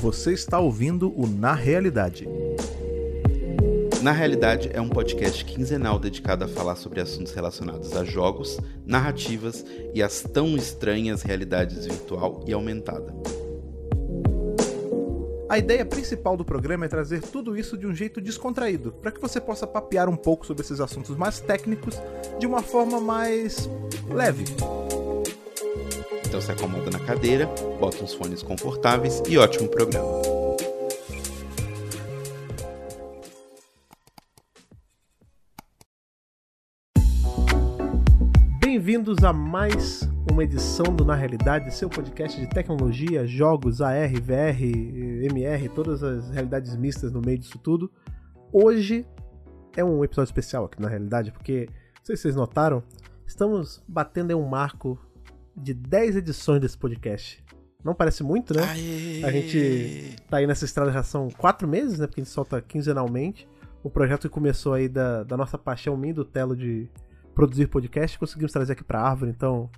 Você está ouvindo o Na Realidade. Na realidade, é um podcast quinzenal dedicado a falar sobre assuntos relacionados a jogos, narrativas e as tão estranhas realidades virtual e aumentada. A ideia principal do programa é trazer tudo isso de um jeito descontraído, para que você possa papear um pouco sobre esses assuntos mais técnicos de uma forma mais leve. Então se acomoda na cadeira, bota uns fones confortáveis e ótimo programa. Bem-vindos a mais uma edição do Na Realidade, seu podcast de tecnologia, jogos, AR, VR, MR, todas as realidades mistas no meio disso tudo. Hoje é um episódio especial aqui na realidade, porque, não sei se vocês notaram, estamos batendo em um marco de 10 edições desse podcast. Não parece muito, né? Aê! A gente tá aí nessa estrada já são quatro meses, né? Porque a gente solta quinzenalmente. O projeto que começou aí da, da nossa paixão minha e do Telo de produzir podcast, conseguimos trazer aqui pra árvore. Então,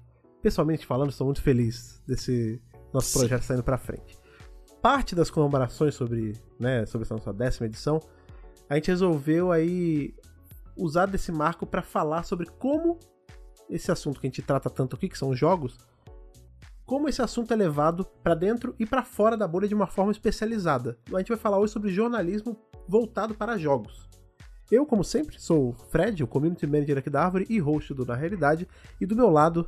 pessoalmente falando, estou muito feliz desse nosso projeto saindo pra frente. Parte das comemorações sobre, né, sobre essa nossa décima edição, a gente resolveu aí usar desse marco para falar sobre como esse assunto que a gente trata tanto aqui, que são os jogos, como esse assunto é levado para dentro e para fora da bolha de uma forma especializada. A gente vai falar hoje sobre jornalismo voltado para jogos. Eu, como sempre, sou o Fred, o Community Manager aqui da Árvore e host do Na Realidade, e do meu lado,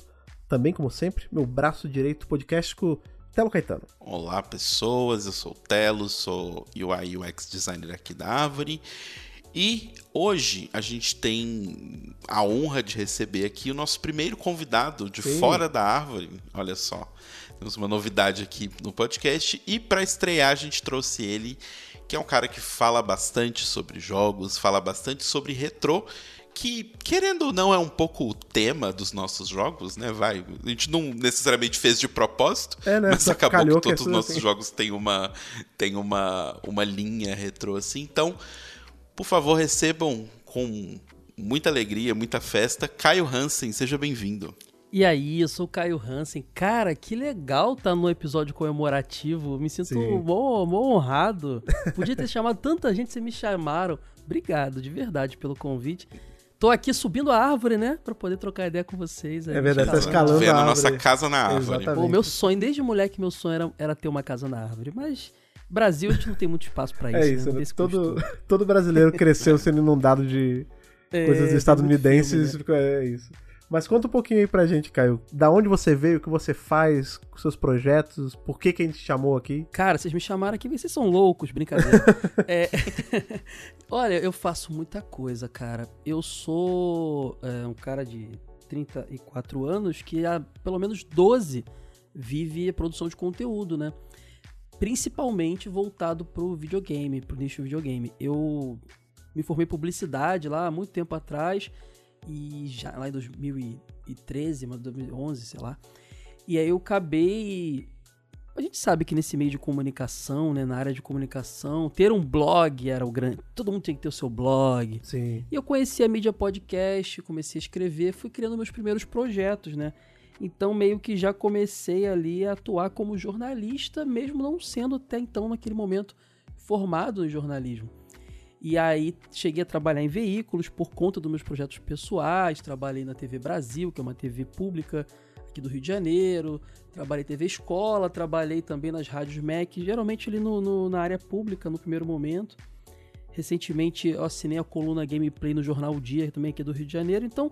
também como sempre, meu braço direito podcastico, Telo Caetano. Olá pessoas, eu sou o Telo, sou UI UX designer aqui da Árvore. E hoje a gente tem a honra de receber aqui o nosso primeiro convidado de Sim. fora da árvore. Olha só, temos uma novidade aqui no podcast. E para estrear, a gente trouxe ele, que é um cara que fala bastante sobre jogos, fala bastante sobre retrô. Que, querendo ou não, é um pouco o tema dos nossos jogos, né? Vai. A gente não necessariamente fez de propósito, É, né? mas Só acabou que que é todos os tudo nossos assim. jogos têm uma, têm uma, uma linha retrô assim. Então, por favor, recebam com muita alegria, muita festa, Caio Hansen, seja bem-vindo. E aí, eu sou o Caio Hansen. Cara, que legal tá no episódio comemorativo. Me sinto mó, mó honrado. Podia ter chamado tanta gente, vocês me chamaram. Obrigado, de verdade, pelo convite. Tô aqui subindo a árvore, né? Pra poder trocar ideia com vocês. aí, É verdade, tá escalando. Vendo a a nossa árvore. casa na árvore. Exatamente. Pô, meu sonho, desde moleque, meu sonho era, era ter uma casa na árvore. Mas Brasil, a gente não tem muito espaço pra isso. É né? isso, né? esse todo, todo brasileiro cresceu sendo inundado de É, coisas estadunidenses. filme, né? ficou- É isso. Mas conta um pouquinho aí pra gente, Caio. Da onde você veio, o que você faz com seus projetos, por que, que a gente te chamou aqui? Cara, vocês me chamaram aqui, vocês são loucos, brincadeira. É, Olha, eu faço muita coisa, cara. Eu sou é, um cara de 34 anos que há pelo menos 12 vive a produção de conteúdo, né? Principalmente voltado pro videogame, pro nicho videogame. Eu me formei em publicidade lá há muito tempo atrás e já lá em 2013, mas 2011, sei lá. E aí eu acabei a gente sabe que nesse meio de comunicação, né, na área de comunicação, ter um blog era o grande. Todo mundo tinha que ter o seu blog. Sim. E eu conheci a mídia podcast, comecei a escrever, fui criando meus primeiros projetos, né? Então meio que já comecei ali a atuar como jornalista, mesmo não sendo até então naquele momento formado em jornalismo. E aí cheguei a trabalhar em veículos por conta dos meus projetos pessoais, trabalhei na TV Brasil, que é uma TV pública aqui do Rio de Janeiro, trabalhei TV Escola, trabalhei também nas rádios MEC, geralmente ali no, no- na área pública no primeiro momento. Recentemente eu assinei a coluna Gameplay no Jornal O Dia, também aqui do Rio de Janeiro, então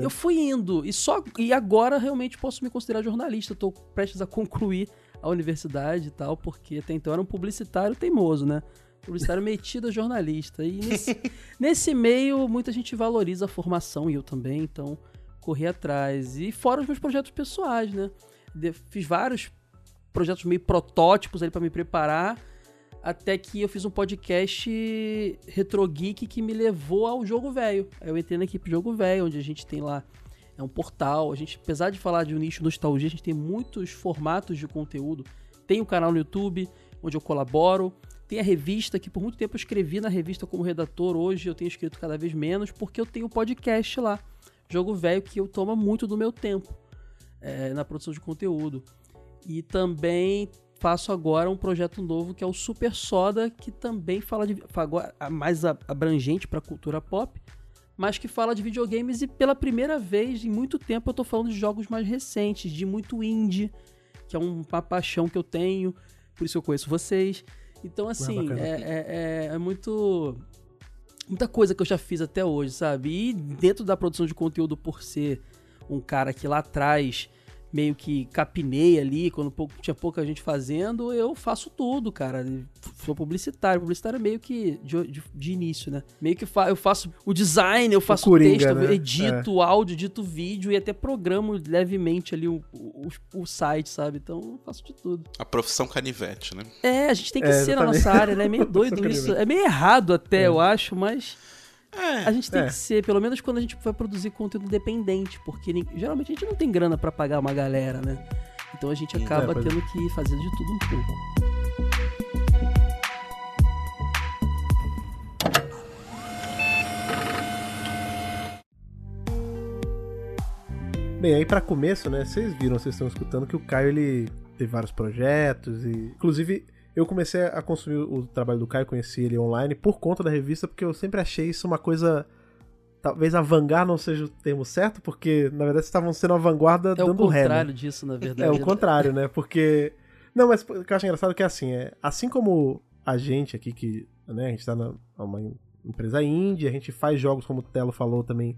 Um eu fui indo e só e agora realmente posso me considerar jornalista. Estou prestes a concluir a universidade e tal, porque até então era um publicitário teimoso, né? Publicitário metido a jornalista. E nesse, nesse meio muita gente valoriza a formação e eu também, então corri atrás. E fora os meus projetos pessoais, né? De- fiz vários projetos meio protótipos ali para me preparar. Até que eu fiz um podcast Retro Geek que me levou ao Jogo Velho. Eu entrei na equipe Jogo Velho, onde a gente tem lá é um portal. A gente, apesar de falar de um nicho nostalgia, a gente tem muitos formatos de conteúdo. Tem o canal no YouTube, onde eu colaboro. Tem a revista, que por muito tempo eu escrevi na revista como redator. Hoje eu tenho escrito cada vez menos, porque eu tenho o podcast lá. Jogo Velho, que eu toma muito do meu tempo é, na produção de conteúdo. E também faço agora um projeto novo que é o Super Soda, que também fala de agora mais abrangente para cultura pop, mas que fala de videogames e pela primeira vez em muito tempo eu tô falando de jogos mais recentes, de muito indie, que é uma paixão que eu tenho, por isso eu conheço vocês. Então, assim, é, é, é, é, muito. Muita coisa que eu já fiz até hoje, sabe? E dentro da produção de conteúdo, por ser um cara que lá atrás meio que capinei ali, quando tinha pouca gente fazendo, eu faço tudo, cara. Sou publicitário. Publicitário é meio que de, de, de início, né? Meio que fa eu faço o design, eu faço o, Coringa, texto, né? edito é. áudio, edito vídeo e até programo levemente ali o, o, o, site, sabe? Então eu faço de tudo. A profissão canivete, né? É, a gente tem que é, ser na nossa área, né? É meio doido isso. É meio errado até, é. eu acho, mas. É, a gente tem é. que ser, pelo menos quando a gente vai produzir conteúdo independente, porque geralmente a gente não tem grana para pagar uma galera, né? Então a gente acaba é, tendo que fazer de tudo um pouco. Bem, aí para começo, né, vocês viram, vocês estão escutando que o Caio ele teve vários projetos e inclusive eu comecei a consumir o trabalho do Caio, conheci ele online por conta da revista, porque eu sempre achei isso uma coisa. Talvez a vanguarda não seja o termo certo, porque na verdade estavam sendo a vanguarda é dando ré. É o contrário né? disso, na verdade. É o contrário, né? Porque. Não, mas o que eu acho engraçado é que assim, é, assim como a gente aqui, que né, a gente tá numa empresa indie, a gente faz jogos, como o Telo falou também,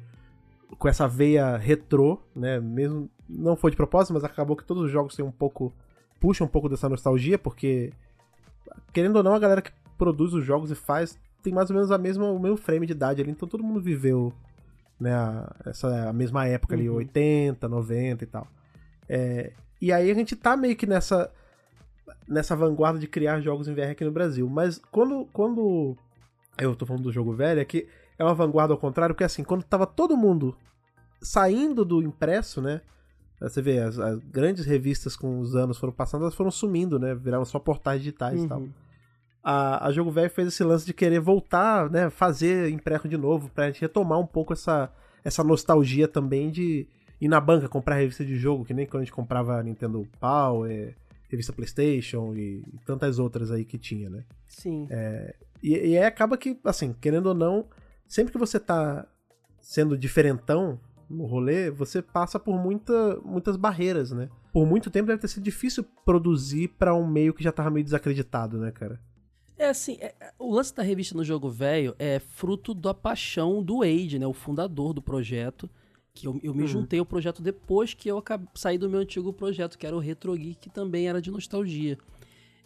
com essa veia retrô, né? Mesmo. Não foi de propósito, mas acabou que todos os jogos têm um pouco. puxam um pouco dessa nostalgia, porque querendo ou não, a galera que produz os jogos e faz tem mais ou menos a mesma, o mesmo frame de idade ali, então todo mundo viveu né, a, essa a mesma época ali, uhum. 80, 90 e tal. É, e aí a gente tá meio que nessa nessa vanguarda de criar jogos em VR aqui no Brasil, mas quando quando eu tô falando do jogo velho, é que é uma vanguarda ao contrário, porque assim, quando tava todo mundo saindo do impresso, né? Você vê, as, as, grandes revistas com os anos foram passando, elas foram sumindo, né? Viraram só portais digitais uhum. e tal. Uhum. A, a Jogo Velho fez esse lance de querer voltar, né? Fazer impresso de novo, pra gente retomar um pouco essa, essa nostalgia também de ir na banca comprar revista de jogo, que nem quando a gente comprava Nintendo Power, revista PlayStation e, e tantas outras aí que tinha, né? Sim. É, e, e acaba que, assim, querendo ou não, sempre que você tá sendo diferentão no rolê, você passa por muita, muitas barreiras, né? Por muito tempo deve ter sido difícil produzir para um meio que já tava meio desacreditado, né, cara? É assim, é, é, o lance da revista no Jogo Velho é fruto da paixão do Wade, né? O fundador do projeto. Que eu, eu me uhum. juntei ao projeto depois que eu acabei, saí do meu antigo projeto, que era o Retro Geek, que também era de nostalgia.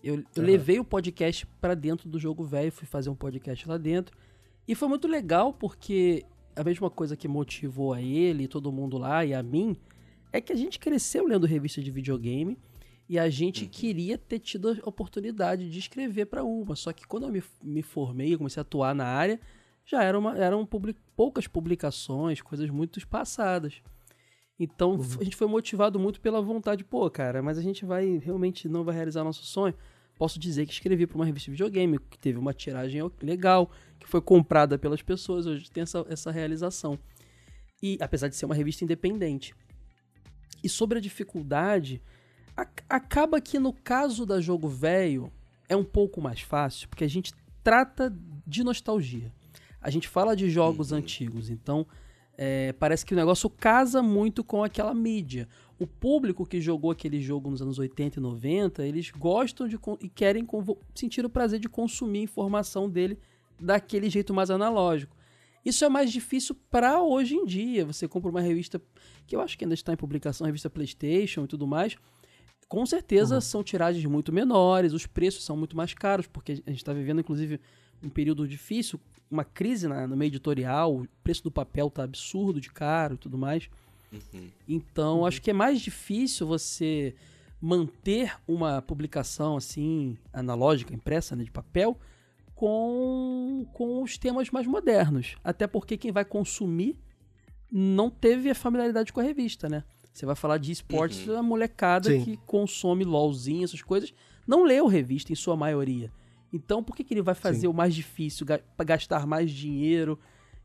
Eu, eu uhum. levei o podcast para dentro do Jogo Velho, fui fazer um podcast lá dentro. E foi muito legal porque a mesma coisa que motivou a ele, todo mundo lá e a mim, é que a gente cresceu lendo revista de videogame e a gente uhum. queria ter tido a oportunidade de escrever para uma. Só que quando eu me, me formei, eu comecei a atuar na área, já era uma, eram public, poucas publicações, coisas muito espaçadas. Então uhum. a gente foi motivado muito pela vontade, pô, cara, mas a gente vai realmente não vai realizar nosso sonho posso dizer que escrevi para uma revista de videogame, que teve uma tiragem legal, que foi comprada pelas pessoas, hoje tem essa, essa realização. E apesar de ser uma revista independente. E sobre a dificuldade, a, acaba que no caso da jogo velho é um pouco mais fácil, porque a gente trata de nostalgia. A gente fala de jogos uhum. antigos, então é, parece que o negócio casa muito com aquela mídia o público que jogou aquele jogo nos anos 80 e 90, eles gostam de e querem sentir o prazer de consumir informação dele daquele jeito mais analógico. Isso é mais difícil para hoje em dia. Você compra uma revista que eu acho que ainda está em publicação, revista PlayStation e tudo mais. Com certeza uhum. são tiragens muito menores, os preços são muito mais caros, porque a gente está vivendo, inclusive, um período difícil, uma crise na, no meio editorial, o preço do papel está absurdo de caro e tudo mais. Uhum. Então, uhum. acho que é mais difícil você manter uma publicação assim, analógica, impressa, né, de papel, com, com os temas mais modernos. Até porque quem vai consumir não teve a familiaridade com a revista, né? Você vai falar de esportes, uhum. a molecada Sim. que consome LOLzinho, essas coisas, não leu revista em sua maioria. Então, por que, que ele vai fazer Sim. o mais difícil, gastar mais dinheiro,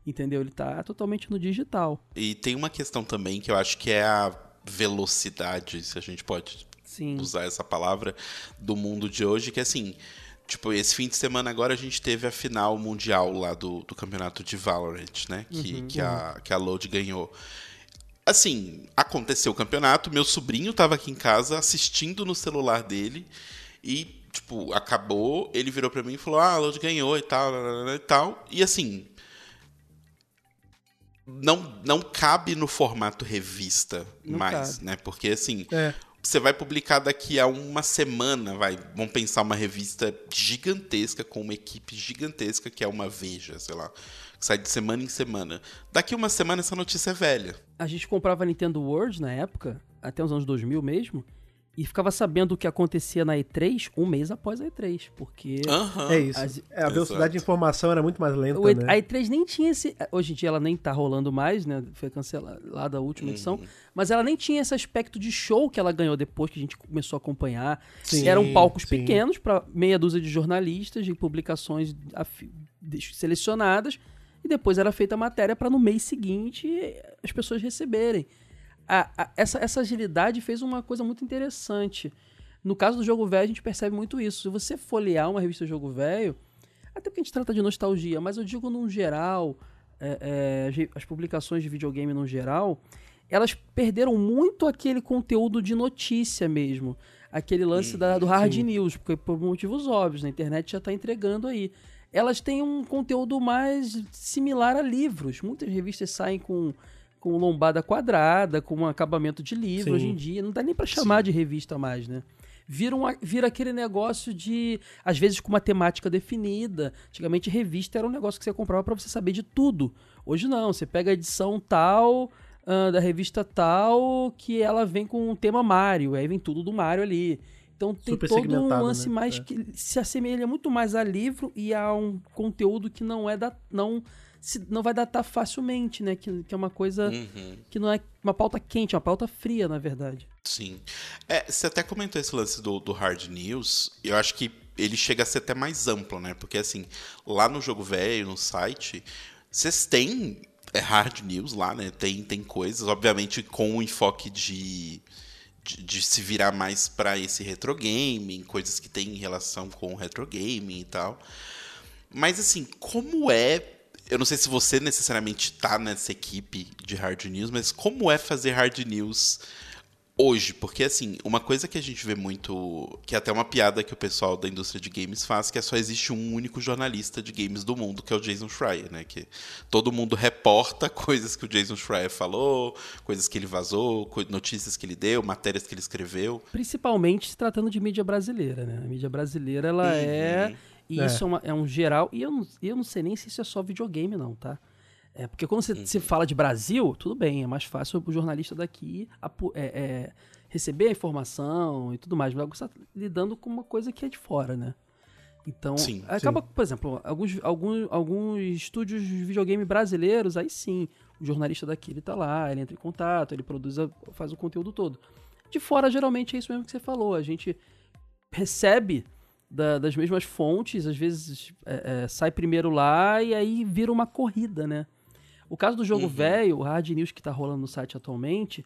entendeu? Ele tá totalmente no digital. E tem uma questão também que eu acho que é a velocidade, se a gente pode Sim. usar essa palavra, do mundo de hoje, que assim. Tipo, esse fim de semana agora a gente teve a final mundial lá do, do campeonato de Valorant, né? Que, que, a, que a Load ganhou. Assim, aconteceu o campeonato, meu sobrinho tava aqui em casa assistindo no celular dele e, tipo, acabou, ele virou pra mim e falou, ah, a Load ganhou e tal, e tal. E assim, não, não cabe no formato revista Não mais, cabe. né? Porque assim, É. você vai publicar daqui a uma semana, vai, vamos pensar uma revista gigantesca com uma equipe gigantesca que é uma Veja, sei lá, que sai de semana em semana. Daqui uma semana essa notícia é velha. A gente comprava Nintendo World na época, até os anos 2000 mesmo, e ficava sabendo o que acontecia na E3 um mês após a E3, porque Aham. É isso. As- É, a velocidade de Exato. informação era muito mais lenta, E- né? a E3 nem tinha esse. Hoje em dia ela nem tá rolando mais, né? Foi cancelada a última edição. Mas ela nem tinha esse aspecto de show que ela ganhou depois que a gente começou a acompanhar. Sim, Eram palcos sim. pequenos para meia dúzia de jornalistas, de publicações de- selecionadas. E depois era feita a matéria para no mês seguinte as pessoas receberem. A- a- essa, essa agilidade fez uma coisa muito interessante. No caso do jogo velho, a gente percebe muito isso. Se você folhear uma revista Jogo Velho, até porque a gente trata de nostalgia, mas eu digo num geral, é, é, as publicações de videogame no geral, elas perderam muito aquele conteúdo de notícia mesmo. Aquele lance da- do hard sim. news, porque por motivos óbvios, a internet já está entregando aí. Elas têm um conteúdo mais similar a livros. Muitas revistas saem com, com lombada quadrada, com um acabamento de livro Sim. hoje em dia. Não dá nem para chamar de revista mais, né? Vira, um, vira aquele negócio de, às vezes, com uma temática definida. Antigamente, revista era um negócio que você comprava para você saber de tudo. Hoje não, você pega a edição tal, ah, da revista tal, que ela vem com um tema Mario, aí vem tudo do Mario ali. Então tem Super todo um lance né? mais É. que se assemelha muito mais a livro e a um conteúdo que não é da, não não vai datar facilmente, né? Que, que é uma coisa Uhum. que não é uma pauta quente, é uma pauta fria, na verdade. Sim. É, você até comentou esse lance do, do hard news. Eu acho que ele chega a ser até mais amplo, né? Porque assim, lá no jogo velho, no site, vocês têm é, hard news lá, né? Tem, tem coisas, obviamente, com o enfoque de, de, de se virar mais para esse retro gaming, coisas que tem relação com o retro gaming e tal. Mas assim, como é. Eu não sei se você necessariamente tá nessa equipe de hard news, mas como é fazer hard news hoje? Porque assim, uma coisa que a gente vê muito. Que é até uma piada que o pessoal da indústria de games faz, que é só existe um único jornalista de games do mundo, que é o Jason Schreier, né? Que todo mundo reporta coisas que o Jason Schreier falou, coisas que ele vazou, notícias que ele deu, matérias que ele escreveu. Principalmente se tratando de mídia brasileira, né? A mídia brasileira, ela é. E É. isso é, uma- é um geral. E eu não, eu não sei nem se isso é só videogame, não, tá? É, porque quando você, você fala de Brasil, tudo bem, é mais fácil o jornalista daqui é, é, receber a informação e tudo mais. Mas você está lidando com uma coisa que é de fora, né? Então, Sim, acaba, por exemplo, alguns, alguns, alguns estúdios de videogame brasileiros, aí sim, o jornalista daqui ele tá lá, ele entra em contato, ele produz, a- faz o conteúdo todo. De fora, geralmente, é isso mesmo que você falou. A gente recebe da- das mesmas fontes, às vezes é, é, sai primeiro lá e aí vira uma corrida, né? O caso do jogo velho, o Hard News que tá rolando no site atualmente,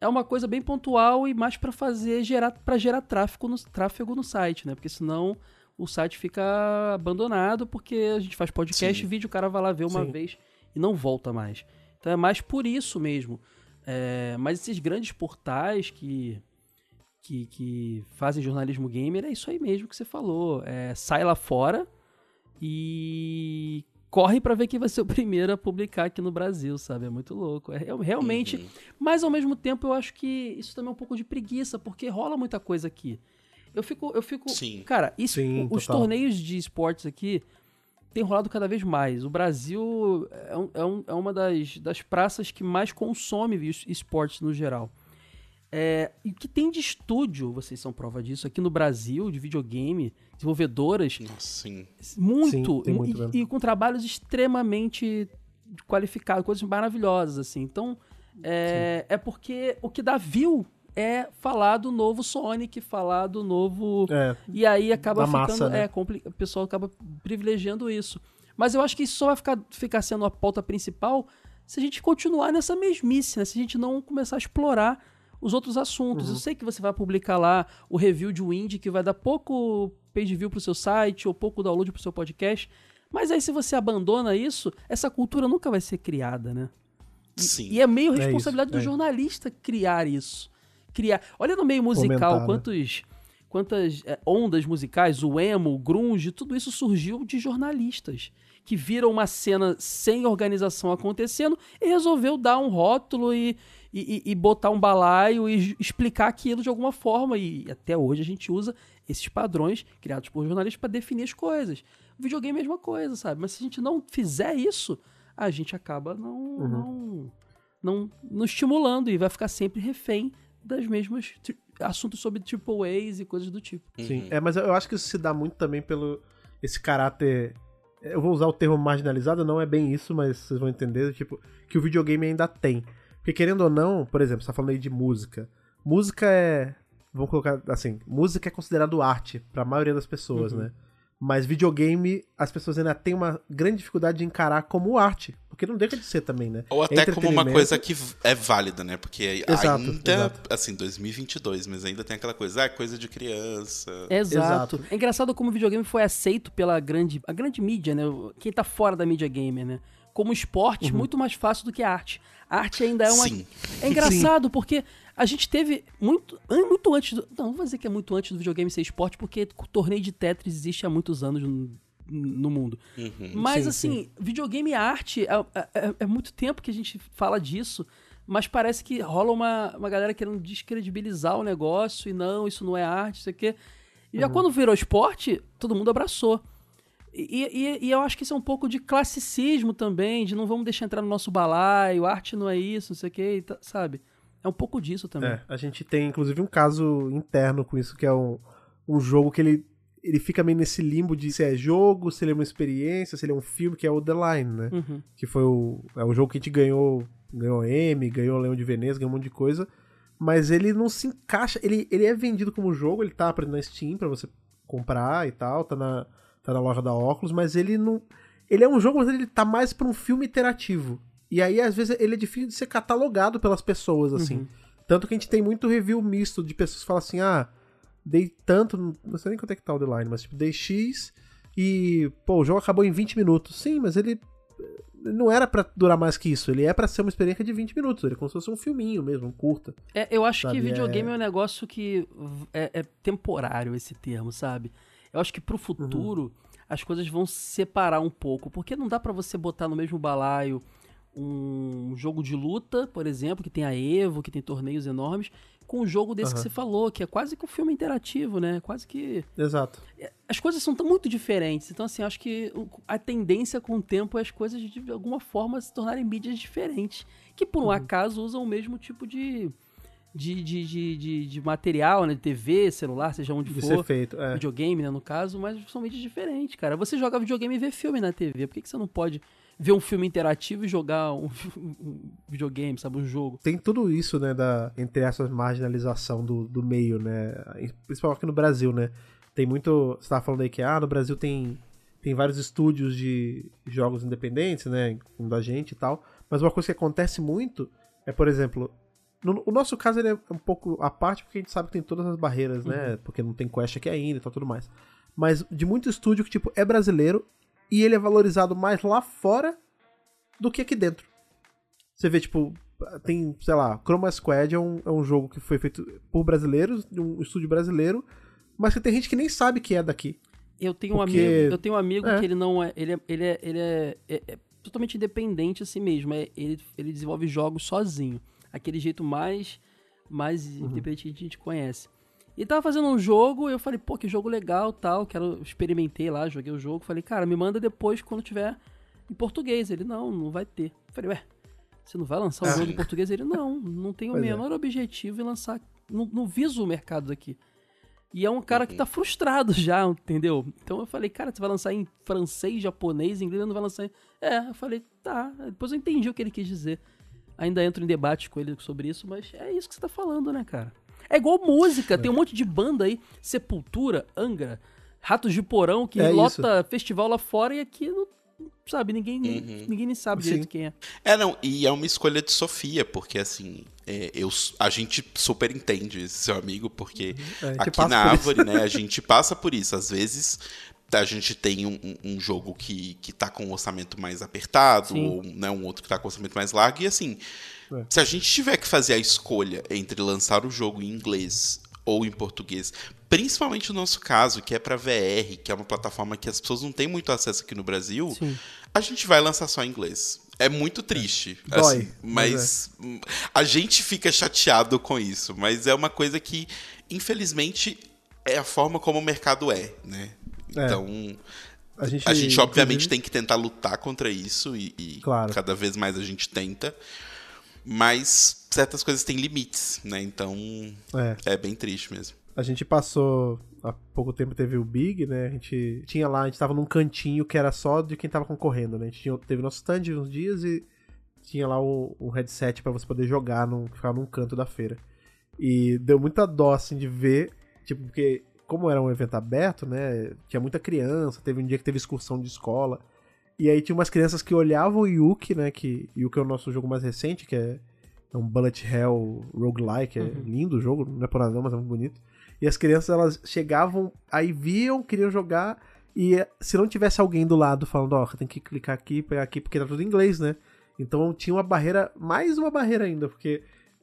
é uma coisa bem pontual e mais para fazer gerar para gerar tráfego no, tráfego no site, né? Porque senão o site fica abandonado porque a gente faz podcast, Sim. vídeo, o cara vai lá ver uma Sim. vez e não volta mais. Então é mais por isso mesmo. É, mas esses grandes portais que, que, que fazem jornalismo gamer é isso aí mesmo que você falou. É, sai lá fora e corre pra ver quem vai ser o primeiro a publicar aqui no Brasil, sabe? É muito louco. É real- realmente. Uhum. Mas ao mesmo tempo eu acho que isso também é um pouco de preguiça, porque rola muita coisa aqui. Eu fico. Eu fico Sim. Cara, isso, Sim, os total. torneios de esportes aqui tem rolado cada vez mais. O Brasil é, um- é um- é uma das, das praças que mais consome es- esportes no geral. É, e o que tem de estúdio, vocês são prova disso, aqui no Brasil, de videogame, desenvolvedoras, Nossa, sim. muito, Sim, muito e- e, com trabalhos extremamente qualificados, coisas maravilhosas, assim. Então, é, é porque o que dá view é falar do novo Sonic, falar do novo... É, E aí acaba ficando... massa, né? é, compli- o pessoal acaba privilegiando isso. Mas eu acho que isso só vai ficar, ficar sendo a pauta principal se a gente continuar nessa mesmice, né? Se a gente não começar a explorar os outros assuntos. Uhum. Eu sei que você vai publicar lá o review de um indie que vai dar pouco page view pro seu site ou pouco download pro seu podcast, mas aí se você abandona isso, essa cultura nunca vai ser criada, né? E- Sim. E é meio isso, responsabilidade do é. jornalista criar isso. Criar. Olha no meio musical Fomentar, né? Quantas é, ondas musicais, o emo, o grunge, tudo isso surgiu de jornalistas que viram uma cena sem organização acontecendo e resolveu dar um rótulo e, e, e- botar um balaio e explicar aquilo de alguma forma. E até hoje a gente usa esses padrões criados por jornalistas para definir as coisas. O videogame é a mesma coisa, sabe? Mas se a gente não fizer isso, a gente acaba não, Uhum. não, não, não estimulando e vai ficar sempre refém das mesmas assuntos sobre triple A's e coisas do tipo. Sim, Uhum. é, mas eu acho que isso se dá muito também pelo esse caráter. Eu vou usar o termo marginalizado, não é bem isso, mas vocês vão entender, tipo, que o videogame ainda tem. Porque querendo ou não, por exemplo, você tá falando aí de música. Música é. Vamos colocar assim, música é considerado arte pra maioria das pessoas, Uhum. né? Mas videogame, as pessoas ainda têm uma grande dificuldade de encarar como arte. Porque não deixa de ser também, né? Ou É até como uma coisa que é válida, né? Porque Exato, ainda, exato. assim, 2022, mas ainda tem aquela coisa, ah, é coisa de criança. Exato. Exato. É engraçado como o videogame foi aceito pela grande, a grande mídia, né? Quem tá fora da mídia gamer, né? Como esporte muito mais fácil do que a arte. A arte ainda é uma. Sim. É engraçado porque a gente teve muito, muito antes do, não, não vou dizer que é muito antes do videogame ser esporte, porque o torneio de Tetris existe há muitos anos no, no mundo. Uhum. Mas Sim, assim, videogame e arte é, é, é muito tempo que a gente fala disso, mas parece que rola uma, uma galera querendo descredibilizar o negócio e não, isso não é arte, isso aqui. E já quando virou esporte, todo mundo abraçou. E, e- e eu acho que isso é um pouco de classicismo também, de não vamos deixar entrar no nosso balaio, arte não é isso, não sei o que, tá- sabe? É um pouco disso também. É, a gente tem inclusive um caso interno com isso, que é um, um jogo que ele, ele fica meio nesse limbo de se é jogo, se ele é uma experiência, se ele é um filme, que é o The Line, né? Uhum. Que foi o, é o jogo que a gente ganhou, ganhou M, ganhou Leão de Veneza, ganhou um monte de coisa. Mas ele não se encaixa, ele, ele é vendido como jogo, ele tá na Steam pra você comprar e tal, tá na, tá na loja da óculos, mas ele não. Ele é um jogo, mas ele tá mais pra um filme interativo. E aí, às vezes, ele é difícil de ser catalogado pelas pessoas, assim. Uhum. Tanto que a gente tem muito review misto de pessoas que falam assim, ah, dei tanto, não sei nem quanto é que tá o The Line, mas tipo, dei X e, pô, o jogo acabou em 20 minutos. Sim, mas ele não era pra durar mais que isso, ele é pra ser uma experiência de 20 minutos, ele é como se fosse um filminho mesmo, um curta. É, eu acho Sabe, que videogame é- é... um negócio que é, é temporário esse termo, sabe? Eu acho que pro futuro as coisas vão se separar um pouco, porque não dá pra você botar no mesmo balaio um jogo de luta, por exemplo, que tem a Evo, que tem torneios enormes, com um jogo desse que Aham. você falou, que é quase que um filme interativo, né? Quase que Exato. as coisas são tão muito diferentes. Então, assim, acho que a tendência com o tempo é as coisas de alguma forma se tornarem mídias diferentes. Que por um acaso usam o mesmo tipo de. De, de, de, de, de material, né? De TV, celular, seja onde De for. feito, é. Videogame, né? No caso, mas são mídias diferentes, cara. Você joga videogame e vê filme na TV. Por que, que você não pode ver um filme interativo e jogar um, um videogame, sabe? Um jogo. Tem tudo isso, né, da, entre essas marginalização do, do meio, né, principalmente aqui no Brasil, né, tem muito, você tava falando aí que, ah, no Brasil tem, tem vários estúdios de jogos independentes, né, incluindo a gente e tal, mas uma coisa que acontece muito é, por exemplo, no, o nosso caso ele é um pouco à parte porque a gente sabe que tem todas as barreiras, né, porque não tem quest aqui ainda e tal, tudo mais, mas de muito estúdio que, tipo, é brasileiro e ele é valorizado mais lá fora do que aqui dentro. Você vê, tipo, tem, sei lá, Chroma Squad é um, é um jogo que foi feito por brasileiros, de um estúdio brasileiro, mas que tem gente que nem sabe que é daqui. Eu tenho um Porque- amigo, eu tenho um amigo É. que ele não é, ele é, ele é, ele é, é- é totalmente independente assim mesmo. É, ele, ele desenvolve jogos sozinho, aquele jeito mais mais Uhum. independente que a gente conhece. E tava fazendo um jogo, eu falei, pô, que jogo legal, tal, quero experimentei lá, joguei o jogo, falei, cara, me manda depois quando tiver em português. Ele não, não vai ter. Eu falei, ué, você não vai lançar um Ah. jogo em português? Ele não, não tem o Pois é. menor objetivo em lançar, não, não viso o mercado daqui. E é um cara que tá frustrado já, entendeu? Então eu falei, cara, você vai lançar em francês, japonês, inglês, não vai lançar em... É, eu falei, tá. Depois eu entendi o que ele quis dizer. Ainda entro em debate com ele sobre isso, mas é isso que você tá falando, né, cara? É igual música, tem um monte de banda aí, Sepultura, Angra, Ratos de Porão, que É lota festival lá fora e aqui não, sabe, ninguém, Uhum. ninguém nem sabe Sim. direito quem é. É, não, e é uma escolha de Sofia, porque assim, é, eu, a gente super entende esse seu amigo, porque É, a gente aqui na por isso. Árvore, né, a gente passa por isso. Às vezes a gente tem um, um- jogo que, que tá com um orçamento mais apertado, Sim. ou né, um outro que tá com um orçamento mais largo, e assim, É. se a gente tiver que fazer a escolha entre lançar o jogo em inglês ou em português, principalmente no nosso caso, que é pra VR, que é uma plataforma que as pessoas não têm muito acesso aqui no Brasil, Sim. a gente vai lançar só em inglês. É muito triste. Dói, assim, mas mas hum, a gente fica chateado com isso. Mas é uma coisa que, infelizmente, é a forma como o mercado é, né? É. Então, A gente, a gente obviamente inclusive, tem que tentar lutar contra isso e, e Claro. cada vez mais a gente tenta. Mas certas coisas têm limites, né? Então É, é bem triste mesmo. a gente passou. Há pouco tempo teve o Big, né? A gente tinha lá, a gente tava num cantinho que era só de quem tava concorrendo, né? A gente tinha, teve nosso stand uns dias e tinha lá um, um headset pra você poder jogar, num, ficar num canto da feira. E deu muita dó, assim, de ver, tipo, porque como era um evento aberto, né? Tinha muita criança, teve um dia que teve excursão de escola. E aí tinha umas crianças que olhavam o Yuki, né? Que Yuki é o nosso jogo mais recente, que é, é um Bullet Hell roguelike. É lindo o jogo, não é por nada não, mas é muito bonito. E as crianças, elas chegavam, aí viam, queriam jogar, e eh, se não tivesse alguém do lado falando, ó, tem que clicar aqui, pegar aqui, porque tá tudo em inglês, né? Então tinha uma barreira, mais uma barreira ainda, porque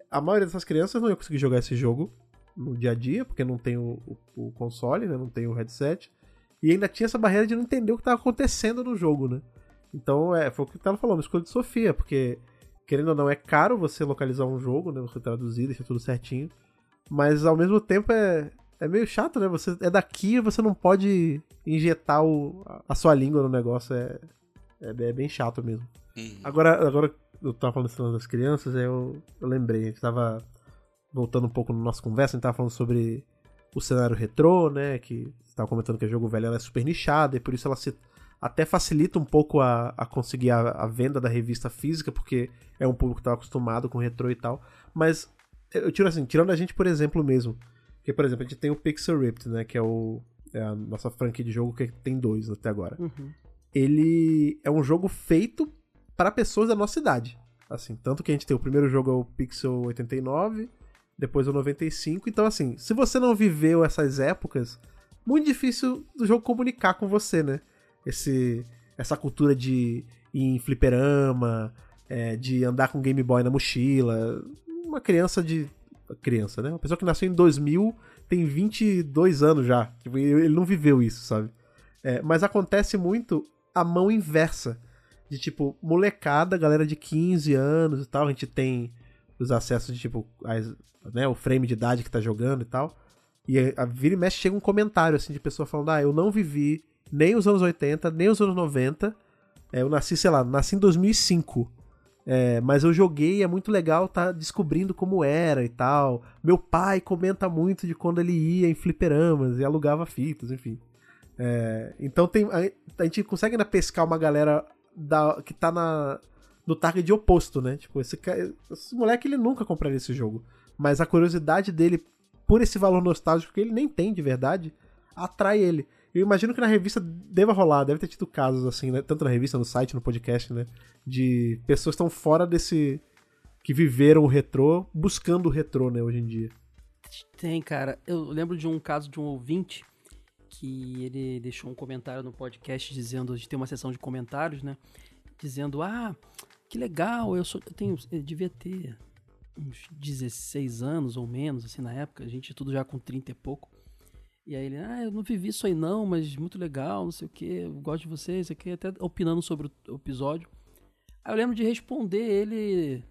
a maioria dessas crianças não ia conseguir jogar esse jogo no dia a dia, porque não tem o, o- o console, né? Não tem o headset. E ainda tinha essa barreira de não entender o que estava acontecendo no jogo, né? Então, é, foi o que ela falou, uma escolha de Sofia, porque, querendo ou não, é caro você localizar um jogo, né? Você traduzir, deixar tudo certinho. Mas, ao mesmo tempo, é, é meio chato, né? Você é daqui e você não pode injetar o, a- sua língua no negócio. É, é, é bem chato mesmo. Uhum. Agora, agora eu tava falando das crianças, aí eu, eu lembrei, a gente tava voltando um pouco na nossa conversa, a gente tava falando sobre o cenário retrô, né? Que você tava comentando que o jogo velho é super nichada e por isso ela se até facilita um pouco a, a conseguir a, a venda da revista física, porque é um público que tava acostumado com retrô e tal. Mas eu tiro assim, tirando a gente, por exemplo, mesmo. Que, por exemplo, a gente tem o Pixel Ripped, né? Que é, o, é a nossa franquia de jogo que tem dois até agora Uhum. ele é um jogo feito para pessoas da nossa idade. Assim, tanto que a gente tem o primeiro jogo é o Pixel 89, depois o 95. Então, assim, se você não viveu essas épocas, muito difícil do jogo comunicar com você, né? Esse, essa cultura de ir em fliperama, é, de andar com Game Boy na mochila. Uma criança de. Criança, né? Uma pessoa que nasceu em 2000 tem 22 anos já. Ele não viveu isso, sabe? É, mas acontece muito a mão inversa. De tipo, molecada, galera de 15 anos e tal. A gente tem os acessos de tipo, as- né, o frame de idade que tá jogando e tal. E a, a vira e mexe chega um comentário assim de pessoa falando: Ah, eu não vivi nem os anos 80, nem os anos 90. É, eu nasci, sei lá, nasci em 2005. É, mas eu joguei, é muito legal tá descobrindo como era e tal. Meu pai comenta muito de quando ele ia em fliperamas e alugava fitas, enfim. É, então tem, a, a gente consegue ainda pescar uma galera da, que tá na, no target oposto, né? Tipo, esse, esse moleque ele nunca compraria esse jogo. Mas a curiosidade dele por esse valor nostálgico que ele nem tem de verdade, atrai ele. Eu imagino que na revista deva rolar, deve ter tido casos assim, né? Tanto na revista, no site, no podcast, né? De pessoas que estão fora desse. que viveram o retrô, buscando o retrô, né, hoje em dia. Tem, cara. Eu lembro de um caso de um ouvinte que ele deixou um comentário no podcast dizendo, a gente tem uma sessão de comentários, né? Dizendo, ah, que legal, eu, sou, eu tenho, eu devia ter uns 16 anos ou menos, assim, na época, a gente tudo já com 30 e pouco. E aí ele, ah, eu não vivi isso aí não, mas muito legal, não sei o que, eu gosto de vocês, aqui, até opinando sobre o episódio. Aí eu lembro de responder ele,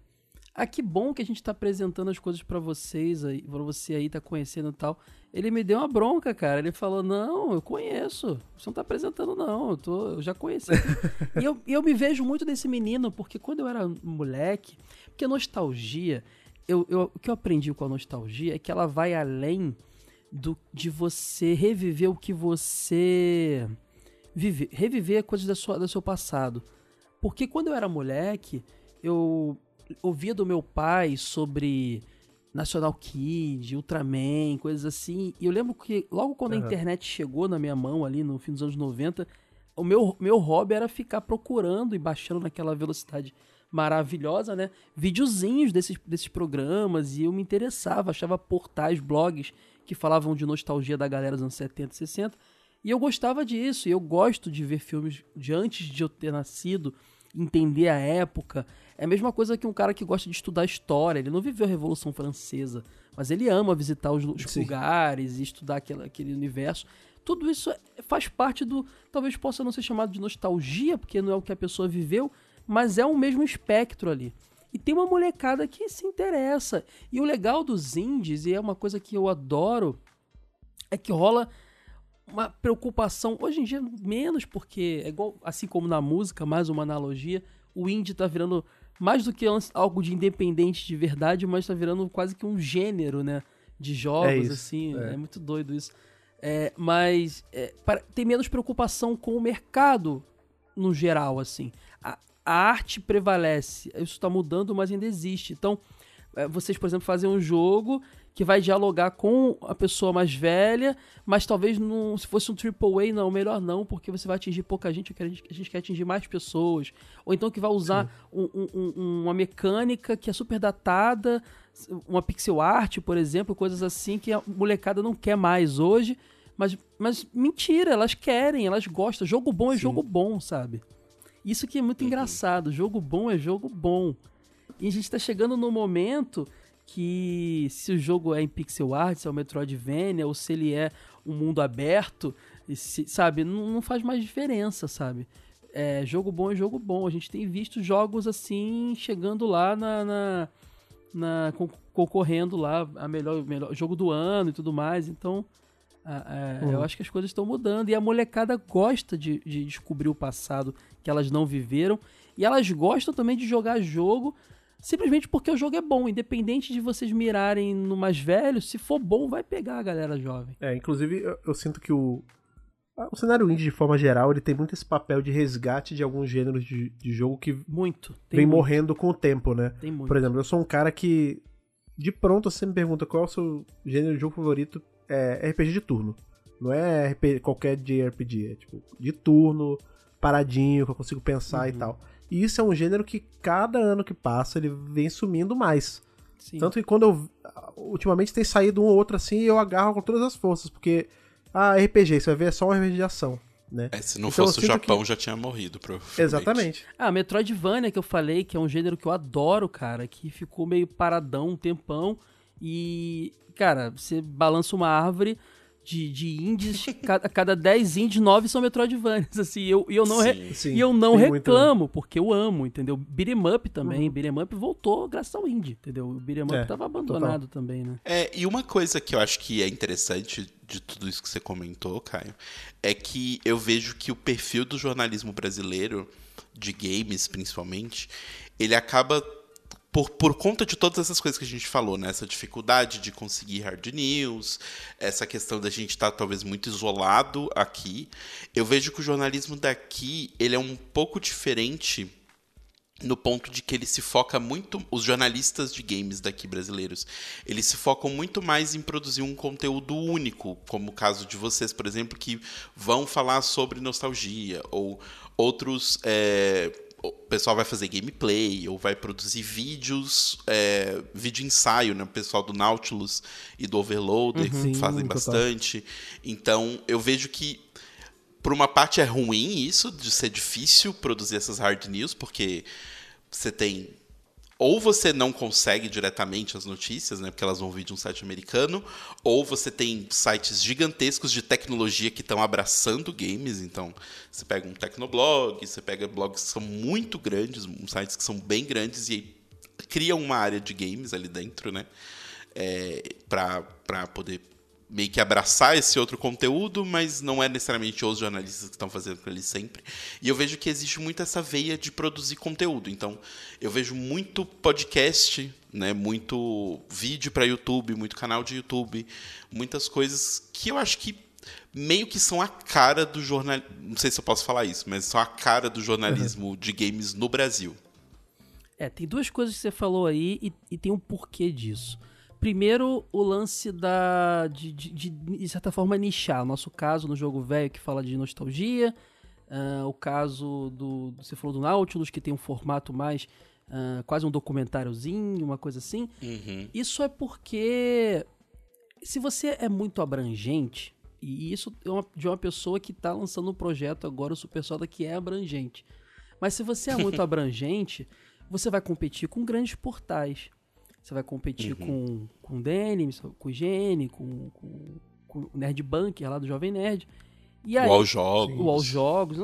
ah, que bom que a gente tá apresentando as coisas pra vocês aí, pra você aí tá conhecendo e tal. Ele me deu uma bronca, cara. Ele falou: Não, eu conheço. Você não tá apresentando, não. Eu, tô, eu já conheci. e eu, eu me vejo muito desse menino, porque quando eu era moleque, porque a nostalgia, eu, eu, o que eu aprendi com a nostalgia é que ela vai além do de você reviver o que você vive, reviver coisas da sua, do seu passado. Porque quando eu era moleque, eu ouvia do meu pai sobre National Kid, Ultraman, coisas assim. E eu lembro que logo quando a Aham. internet chegou na minha mão ali no fim dos anos 90, o meu, meu hobby era ficar procurando e baixando naquela velocidade maravilhosa, né? Videozinhos desses, desses programas e eu me interessava, achava portais, blogs que falavam de nostalgia da galera dos anos 70 e 60 e eu gostava disso, e eu gosto de ver filmes de antes de eu ter nascido, entender a época. É a mesma coisa que um cara que gosta de estudar história, ele não viveu a Revolução Francesa, mas ele ama visitar os, os lugares e estudar aquele, aquele universo tudo isso faz parte do. Talvez possa não ser chamado de nostalgia, porque não é o que a pessoa viveu, mas é o mesmo espectro ali. E tem uma molecada que se interessa. E o legal dos indies, e é uma coisa que eu adoro, é que rola uma preocupação. Hoje em dia, menos, porque é igual, assim como na música, mais uma analogia, o indie tá virando mais do que algo de independente de verdade, mas tá virando quase que um gênero, né? De jogos, é isso, assim. É. é. muito doido isso. É, mas é, para, tem menos preocupação com o mercado no geral, assim. A, a arte prevalece. Isso está mudando, mas ainda existe. Então, vocês, por exemplo, fazem um jogo que vai dialogar com a pessoa mais velha, mas talvez não, se fosse um AAA, não, melhor não, porque você vai atingir pouca gente, a gente, a gente quer atingir mais pessoas. Ou então que vai usar um, um, uma mecânica que é super datada, uma pixel art, por exemplo, coisas assim que a molecada não quer mais hoje, mas, mas mentira, elas querem, elas gostam. Jogo bom é Sim. jogo bom, sabe? Isso que é muito engraçado. Jogo bom é jogo bom. E a gente tá chegando no momento que se o jogo é em pixel art, se é o Metroidvania, ou se ele é um mundo aberto, se, sabe? Não, não, faz mais diferença, sabe? É, jogo bom é jogo bom. A gente tem visto jogos assim chegando lá na, na, na concorrendo lá a melhor, melhor jogo do ano e tudo mais. Então, uhum. Eu acho que as coisas estão mudando e a molecada gosta de, de, descobrir o passado que elas não viveram e elas gostam também de jogar jogo simplesmente porque o jogo é bom, independente de vocês mirarem no mais velho, se for bom vai pegar a galera jovem. É, inclusive eu, eu sinto que o o cenário indie de forma geral ele tem muito esse papel de resgate de alguns gêneros de, de jogo que muito vem muito. morrendo com o tempo, né? Tem muito. Por exemplo, eu sou um cara que de pronto você me pergunta qual é o seu gênero de jogo favorito é RPG de turno. Não é RPG, qualquer JRPG, é tipo de turno, paradinho, que eu consigo pensar uhum. e tal. E isso é um gênero que cada ano que passa ele vem sumindo mais. Sim. Tanto que quando eu. Ultimamente tem saído um ou outro assim e eu agarro com todas as forças, porque. Ah, RPG, você vai ver é só um RPG de ação. Né? É, se não então, fosse o Japão, que... já tinha morrido, provavelmente. Exatamente. Ah, Metroidvania que eu falei, que é um gênero que eu adoro, cara, que ficou meio paradão um tempão. E, cara, você balança uma árvore de, de indies, cada, cada 10 indies, 9 são Metroidvanias, assim, e eu, e eu não, sim, re, sim, e eu não reclamo, muito... porque eu amo, entendeu? Beat'em Up também, uhum. Beat'em Up voltou graças ao indie, entendeu? O Beat'em Up é, tava abandonado total. também, né? É, e uma coisa que eu acho que é interessante de tudo isso que você comentou, Caio, é que eu vejo que o perfil do jornalismo brasileiro, de games principalmente, ele acaba por, por conta de todas essas coisas que a gente falou, né? Essa dificuldade de conseguir hard news, essa questão da gente estar tá, talvez muito isolado aqui, eu vejo que o jornalismo daqui ele é um pouco diferente no ponto de que ele se foca muito, os jornalistas de games daqui brasileiros, eles se focam muito mais em produzir um conteúdo único, como o caso de vocês, por exemplo, que vão falar sobre nostalgia, ou outros é, o pessoal vai fazer gameplay ou vai produzir vídeos, é, vídeo ensaio, né? O pessoal do Nautilus e do Overloader uhum, fazem sim, bastante. Total. Então eu vejo que por uma parte é ruim isso de ser difícil produzir essas hard news porque você tem ou você não consegue diretamente as notícias, né, porque elas vão vir de um site americano, ou você tem sites gigantescos de tecnologia que estão abraçando games. Então, você pega um Tecnoblog, você pega blogs que são muito grandes, sites que são bem grandes e criam uma área de games ali dentro, né, é, para poder meio que abraçar esse outro conteúdo, mas não é necessariamente os jornalistas que estão fazendo com ele sempre. E eu vejo que existe muito essa veia de produzir conteúdo. Então, eu vejo muito podcast, né, muito vídeo para YouTube, muito canal de YouTube, muitas coisas que eu acho que meio que são a cara do jornal, não sei se eu posso falar isso, mas são a cara do jornalismo uhum. de games no Brasil. É, tem duas coisas que você falou aí e, e tem um porquê disso. Primeiro, o lance da. De, de, de, certa forma, nichar. O nosso caso no jogo velho que fala de nostalgia. Uh, o caso do. Você falou do Nautilus, que tem um formato mais. Uh, quase um documentáriozinho, uma coisa assim. Uhum. Isso é porque. Se você é muito abrangente, e isso é uma, de uma pessoa que está lançando um projeto agora, o Super Soda, que é abrangente. Mas se você é muito abrangente, você vai competir com grandes portais. Você vai competir Uhum. com, com o Denim, com o IGN, com, com, com o Nerd Bunker lá do Jovem Nerd. E aí, All Jogos. aos jogos,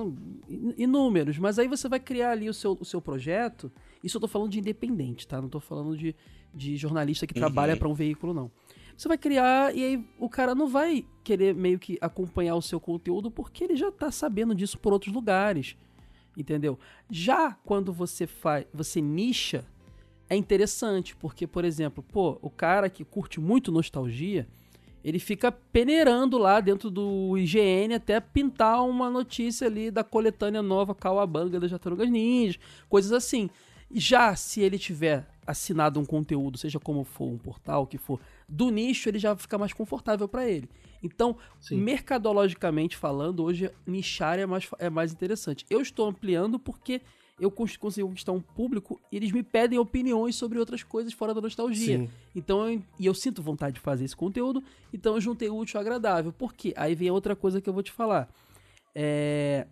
inúmeros, mas aí você vai criar ali o seu, o seu projeto. Isso eu tô falando de independente, tá? Não tô falando de, de jornalista que Uhum. trabalha para um veículo, não. Você vai criar e aí o cara não vai querer meio que acompanhar o seu conteúdo porque ele já tá sabendo disso por outros lugares. Entendeu? Já quando você faz, você nicha, é interessante, porque, por exemplo, pô, o cara que curte muito nostalgia, ele fica peneirando lá dentro do IGN até pintar uma notícia ali da coletânea nova Kawabanga das Tartarugas Ninjas, coisas assim. Já se ele tiver assinado um conteúdo, seja como for um portal, que for, do nicho, ele já fica mais confortável para ele. Então, Sim. mercadologicamente falando, hoje nichar é mais, é mais interessante. Eu estou ampliando porque eu cons- consigo conquistar um público e eles me pedem opiniões sobre outras coisas fora da nostalgia. Sim. Então, eu, e eu sinto vontade de fazer esse conteúdo, então eu juntei o útil ao agradável. Por quê? Aí vem outra coisa que eu vou te falar. É,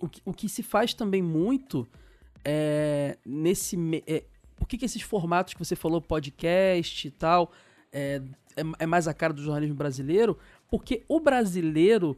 o, que, o que se faz também muito é, nesse. É, por que, que esses formatos que você falou, podcast e tal, é, é, é mais a cara do jornalismo brasileiro? Porque o brasileiro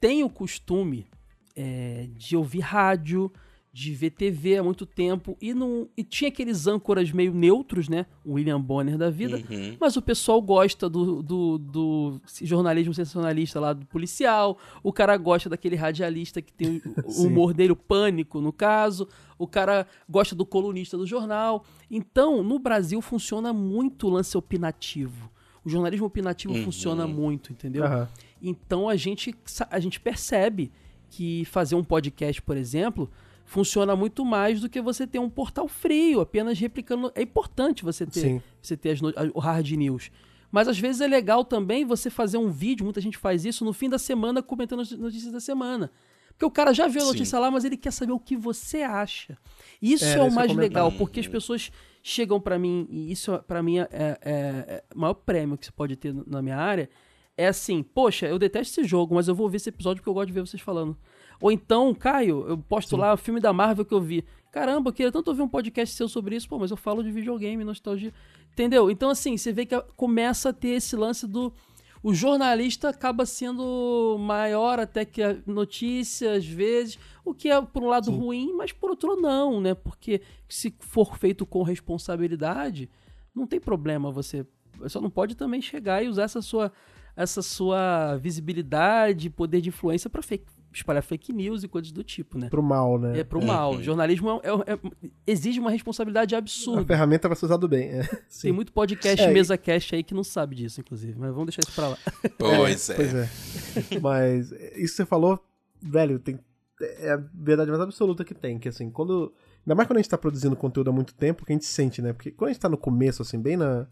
tem o costume é, de ouvir rádio, de ver TV há muito tempo, e, não, e tinha aqueles âncoras meio neutros, né? O William Bonner da vida. Uhum. Mas o pessoal gosta do, do, do jornalismo sensacionalista lá do policial. O cara gosta daquele radialista que tem o- o humor dele, o pânico, no caso. O cara gosta do colunista do jornal. Então, no Brasil funciona muito o lance opinativo. O jornalismo opinativo Uhum. funciona muito, entendeu? Aham. Então a gente, a gente percebe que fazer um podcast, por exemplo, funciona muito mais do que você ter um portal frio, apenas replicando. É importante você ter, Sim. você ter as o hard news. Mas às vezes é legal também você fazer um vídeo, muita gente faz isso, no fim da semana comentando as notícias da semana. Porque o cara já viu a Sim. notícia lá, mas ele quer saber o que você acha. Isso É, é, o mais legal, porque as pessoas chegam pra mim, e isso pra mim é, é- é o maior prêmio que você pode ter na minha área, é assim, poxa, eu detesto esse jogo, mas eu vou ver esse episódio porque eu gosto de ver vocês falando. Ou então, Caio, eu posto lá o filme da Marvel que eu vi. Caramba, eu queria tanto ouvir um podcast seu sobre isso, pô, mas eu falo de videogame, nostalgia. Entendeu? Então, assim, você vê que começa a ter esse lance do. O jornalista acaba sendo maior até que a notícia, às vezes, o que é por um lado ruim, mas por outro não, né? Porque se for feito com responsabilidade, não tem problema você. Só não pode também chegar e usar essa sua, essa sua visibilidade, poder de influência para espalhar fake news e coisas do tipo, né? Pro mal, né? É pro mal. Jornalismo é- é- é- exige uma responsabilidade A absurda. ferramenta vai ser usada bem. É. Tem muito podcast É, mesa cast aí que não sabe disso, inclusive. Mas vamos deixar isso pra lá. Pois é. Pois é. Mas isso que você falou, velho, tem, é a verdade mais absoluta que tem. Que assim, quando. Ainda mais quando a gente tá produzindo conteúdo há muito tempo, que a gente sente, né? Porque quando a gente tá no começo, assim, bem na,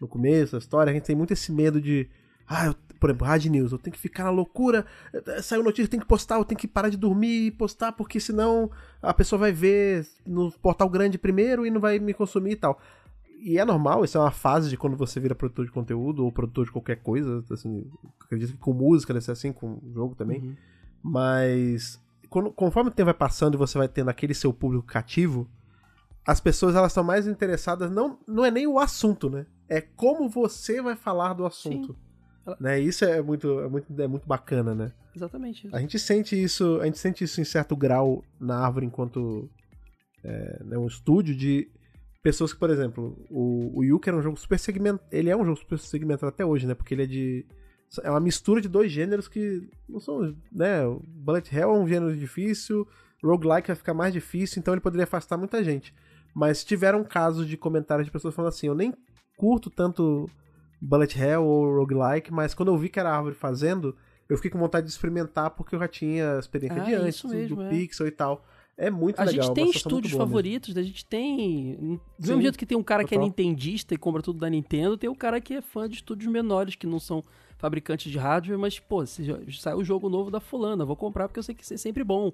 no começo da história, a gente tem muito esse medo de. Ah, eu- por exemplo, Hard News, eu tenho que ficar na loucura, eh, saiu notícia, eu tenho que postar, eu tenho que parar de dormir e postar, porque senão a pessoa vai ver no portal grande primeiro e não vai me consumir e tal. E é normal, isso é uma fase de quando você vira produtor de conteúdo ou produtor de qualquer coisa, assim, acredito que com música deve ser assim, com jogo também. Mas quando- conforme o tempo vai passando e você vai tendo aquele seu público cativo, as pessoas elas estão mais interessadas, não, não é nem o assunto, né? É como você vai falar do assunto. Ela- Né? Isso é muito, é muito, é muito bacana, né? Exatamente. A gente sente isso, a gente sente isso em certo grau na árvore enquanto é, né, um estúdio de pessoas que, por exemplo, o, o Yuki era um jogo super segmentado, ele é um jogo super segmentado até hoje, né? Porque ele é de é uma mistura de dois gêneros que não são, né? Bullet Hell é um gênero difícil, roguelike vai ficar mais difícil, então ele poderia afastar muita gente. Mas tiveram casos de comentários de pessoas falando assim, eu nem curto tanto Bullet Hell ou roguelike, mas quando eu vi que era a árvore fazendo, eu fiquei com vontade de experimentar porque eu já tinha experiência Ah, de antes, isso mesmo, do é. Pixel e tal. É muito A legal. gente uma tem sensação muito estúdios favoritos, a gente tem. Do Sim, mesmo jeito que tem um cara que é total. nintendista e compra tudo da Nintendo, tem o cara que é fã de estúdios menores, que não são fabricantes de hardware, mas, pô, se já- sai o jogo novo da fulana, vou comprar porque eu sei que isso é sempre bom.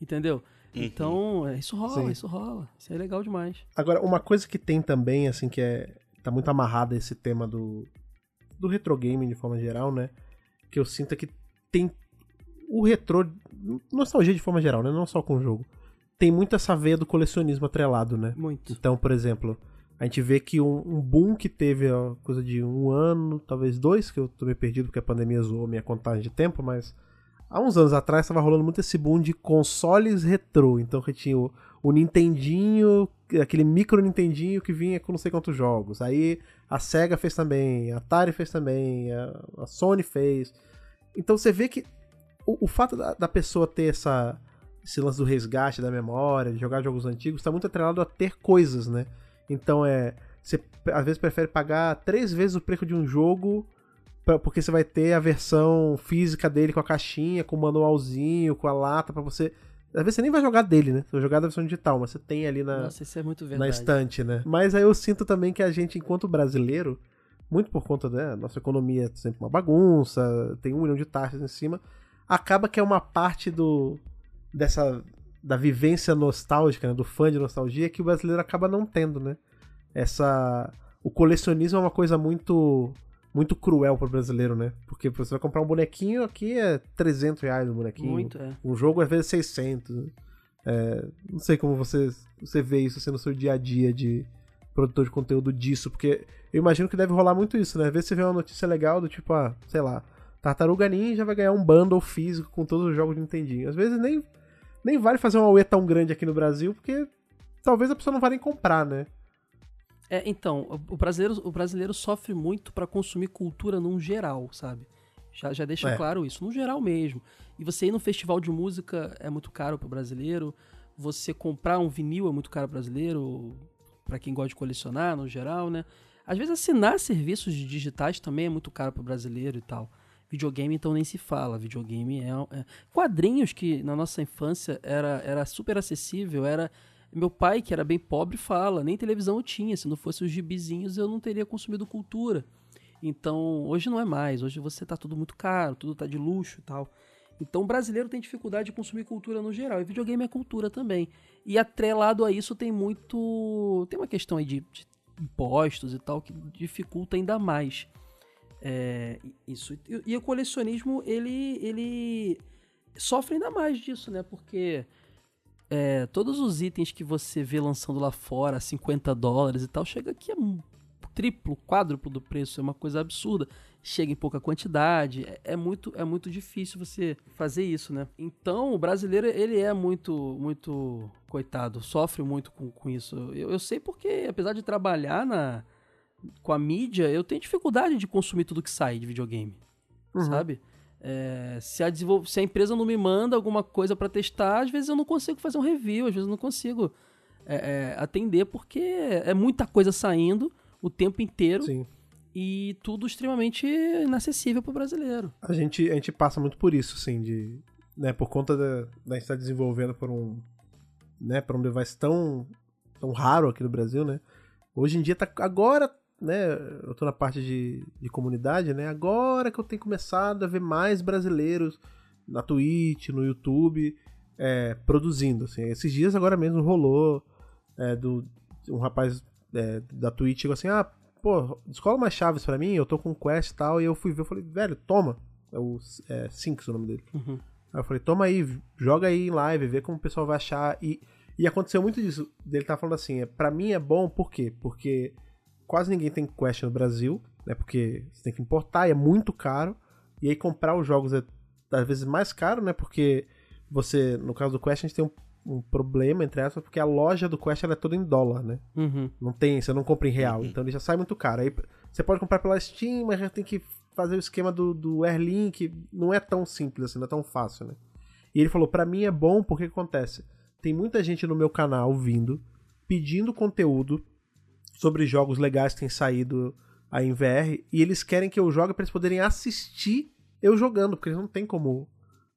Entendeu? Então, é, isso rola, Sim. isso rola. Isso é legal demais. Agora, uma coisa que tem também, assim, que é. Tá muito amarrada a esse tema do. do retro gaming de forma geral, né? Que eu sinto que tem. O retrô. Nostalgia de forma geral, né? Não só com o jogo. Tem muito essa veia do colecionismo atrelado, né? Muito. Então, por exemplo, a gente vê que um, um boom que teve ó, coisa de um ano, talvez dois, que eu tô meio perdido porque a pandemia zoou minha contagem de tempo, mas há uns anos atrás estava rolando muito esse boom de consoles retrô. Então que tinha o, o Nintendinho, aquele micro Nintendinho que vinha com não sei quantos jogos. Aí a Sega fez também, a Atari fez também, a, a Sony fez. Então você vê que o, o fato da, da pessoa ter essa, esse lance do resgate da memória, de jogar jogos antigos, está muito atrelado a ter coisas, né? Então é. Você às vezes prefere pagar três vezes o preço de um jogo porque você vai ter a versão física dele com a caixinha, com o manualzinho, com a lata pra você. Às vezes você nem vai jogar dele, né? Você vai jogar da versão digital, mas você tem ali na, Nossa, é muito na estante, né? Mas aí eu sinto também que a gente, enquanto brasileiro, muito por conta da nossa economia é sempre uma bagunça, tem um milhão de taxas em cima, acaba que é uma parte do dessa da vivência nostálgica, né, do fã de nostalgia que o brasileiro acaba não tendo, né? Essa o colecionismo é uma coisa muito muito cruel pro brasileiro, né? Porque você vai comprar um bonequinho aqui é 300 reais o bonequinho. Muito, é. Um jogo às vezes 600. né? É, não sei como você, você vê isso sendo o seu dia a dia de produtor de conteúdo disso, porque eu imagino que deve rolar muito isso, né? Às vezes você vê uma notícia legal do tipo, ah, sei lá, Tartaruga Ninja vai ganhar um bundle físico com todos os jogos de Nintendinho. Às vezes nem, nem vale fazer uma UE tão grande aqui no Brasil, porque talvez a pessoa não vá nem comprar, né? É, então, o- o brasileiro, o brasileiro sofre muito pra consumir cultura num geral, sabe? Já, já deixa É. claro isso, no geral mesmo. E você ir num festival de música é muito caro pro brasileiro. Você comprar um vinil é muito caro pro brasileiro, pra quem gosta de colecionar, no geral, né? Às vezes assinar serviços digitais também é muito caro pro brasileiro e tal. Videogame, então, nem se fala. Videogame é, é- Quadrinhos que na nossa infância era, era super acessível, era. Meu pai, que era bem pobre, fala, nem televisão eu tinha. Se não fosse os gibizinhos, eu não teria consumido cultura. Então, hoje não é mais. Hoje você tá tudo muito caro, tudo tá de luxo e tal. Então, o brasileiro tem dificuldade de consumir cultura no geral. E videogame é cultura também. E atrelado a isso tem muito. Tem uma questão aí de, de impostos e tal que dificulta ainda mais. É, isso. E, e o colecionismo, ele, ele sofre ainda mais disso, né? Porque é, todos os itens que você vê lançando lá fora, 50 dólares e tal, chega aqui a um triplo, quádruplo do preço, é uma coisa absurda. Chega em pouca quantidade, é, é muito, é muito difícil você fazer isso, né? Então, o brasileiro, ele é muito, muito, coitado, sofre muito com, com isso. Eu, eu sei porque, apesar de trabalhar na, com a mídia, eu tenho dificuldade de consumir tudo que sai de videogame, Uhum. sabe? É, se, a desenvol- se a empresa não me manda alguma coisa pra testar, às vezes eu não consigo fazer um review, às vezes eu não consigo é, é, atender porque é muita coisa saindo o tempo inteiro Sim. e tudo extremamente inacessível pro brasileiro. A gente, a gente passa muito por isso, assim, de. Né, por conta da, da gente estar desenvolvendo por um. Né, por um device tão, tão raro aqui no Brasil, né? Hoje em dia tá. Agora, né? Eu tô na parte de, de comunidade, né? Agora que eu tenho começado a ver mais brasileiros na Twitch, no YouTube, é, produzindo. Assim. Esses dias agora mesmo rolou é, do, um rapaz é, da Twitch chegou assim, ah, pô, descola umas chaves pra mim, eu tô com quest e tal, e eu fui ver, eu falei, velho, toma. É o é, Sinks o nome dele. Uhum. Aí eu falei, toma aí, joga aí em live, vê como o pessoal vai achar. E, e aconteceu muito disso. Ele tá falando assim, é, pra mim é bom, por quê? Porque quase ninguém tem Quest no Brasil, né? Porque você tem que importar e é muito caro. E aí comprar os jogos é às vezes mais caro, né? Porque você, no caso do Quest, a gente tem um, um problema, entre aspas, porque a loja do Quest é toda em dólar, né? Uhum. Não tem, você não compra em real, então ele já sai muito caro. Aí você pode comprar pela Steam, mas já tem que fazer o esquema do, do Airlink, não é tão simples assim, não é tão fácil, né? E ele falou, pra mim é bom porque que acontece? Tem muita gente no meu canal vindo, pedindo conteúdo sobre jogos legais que têm saído aí em VR, e eles querem que eu jogue pra eles poderem assistir eu jogando, porque eles não tem como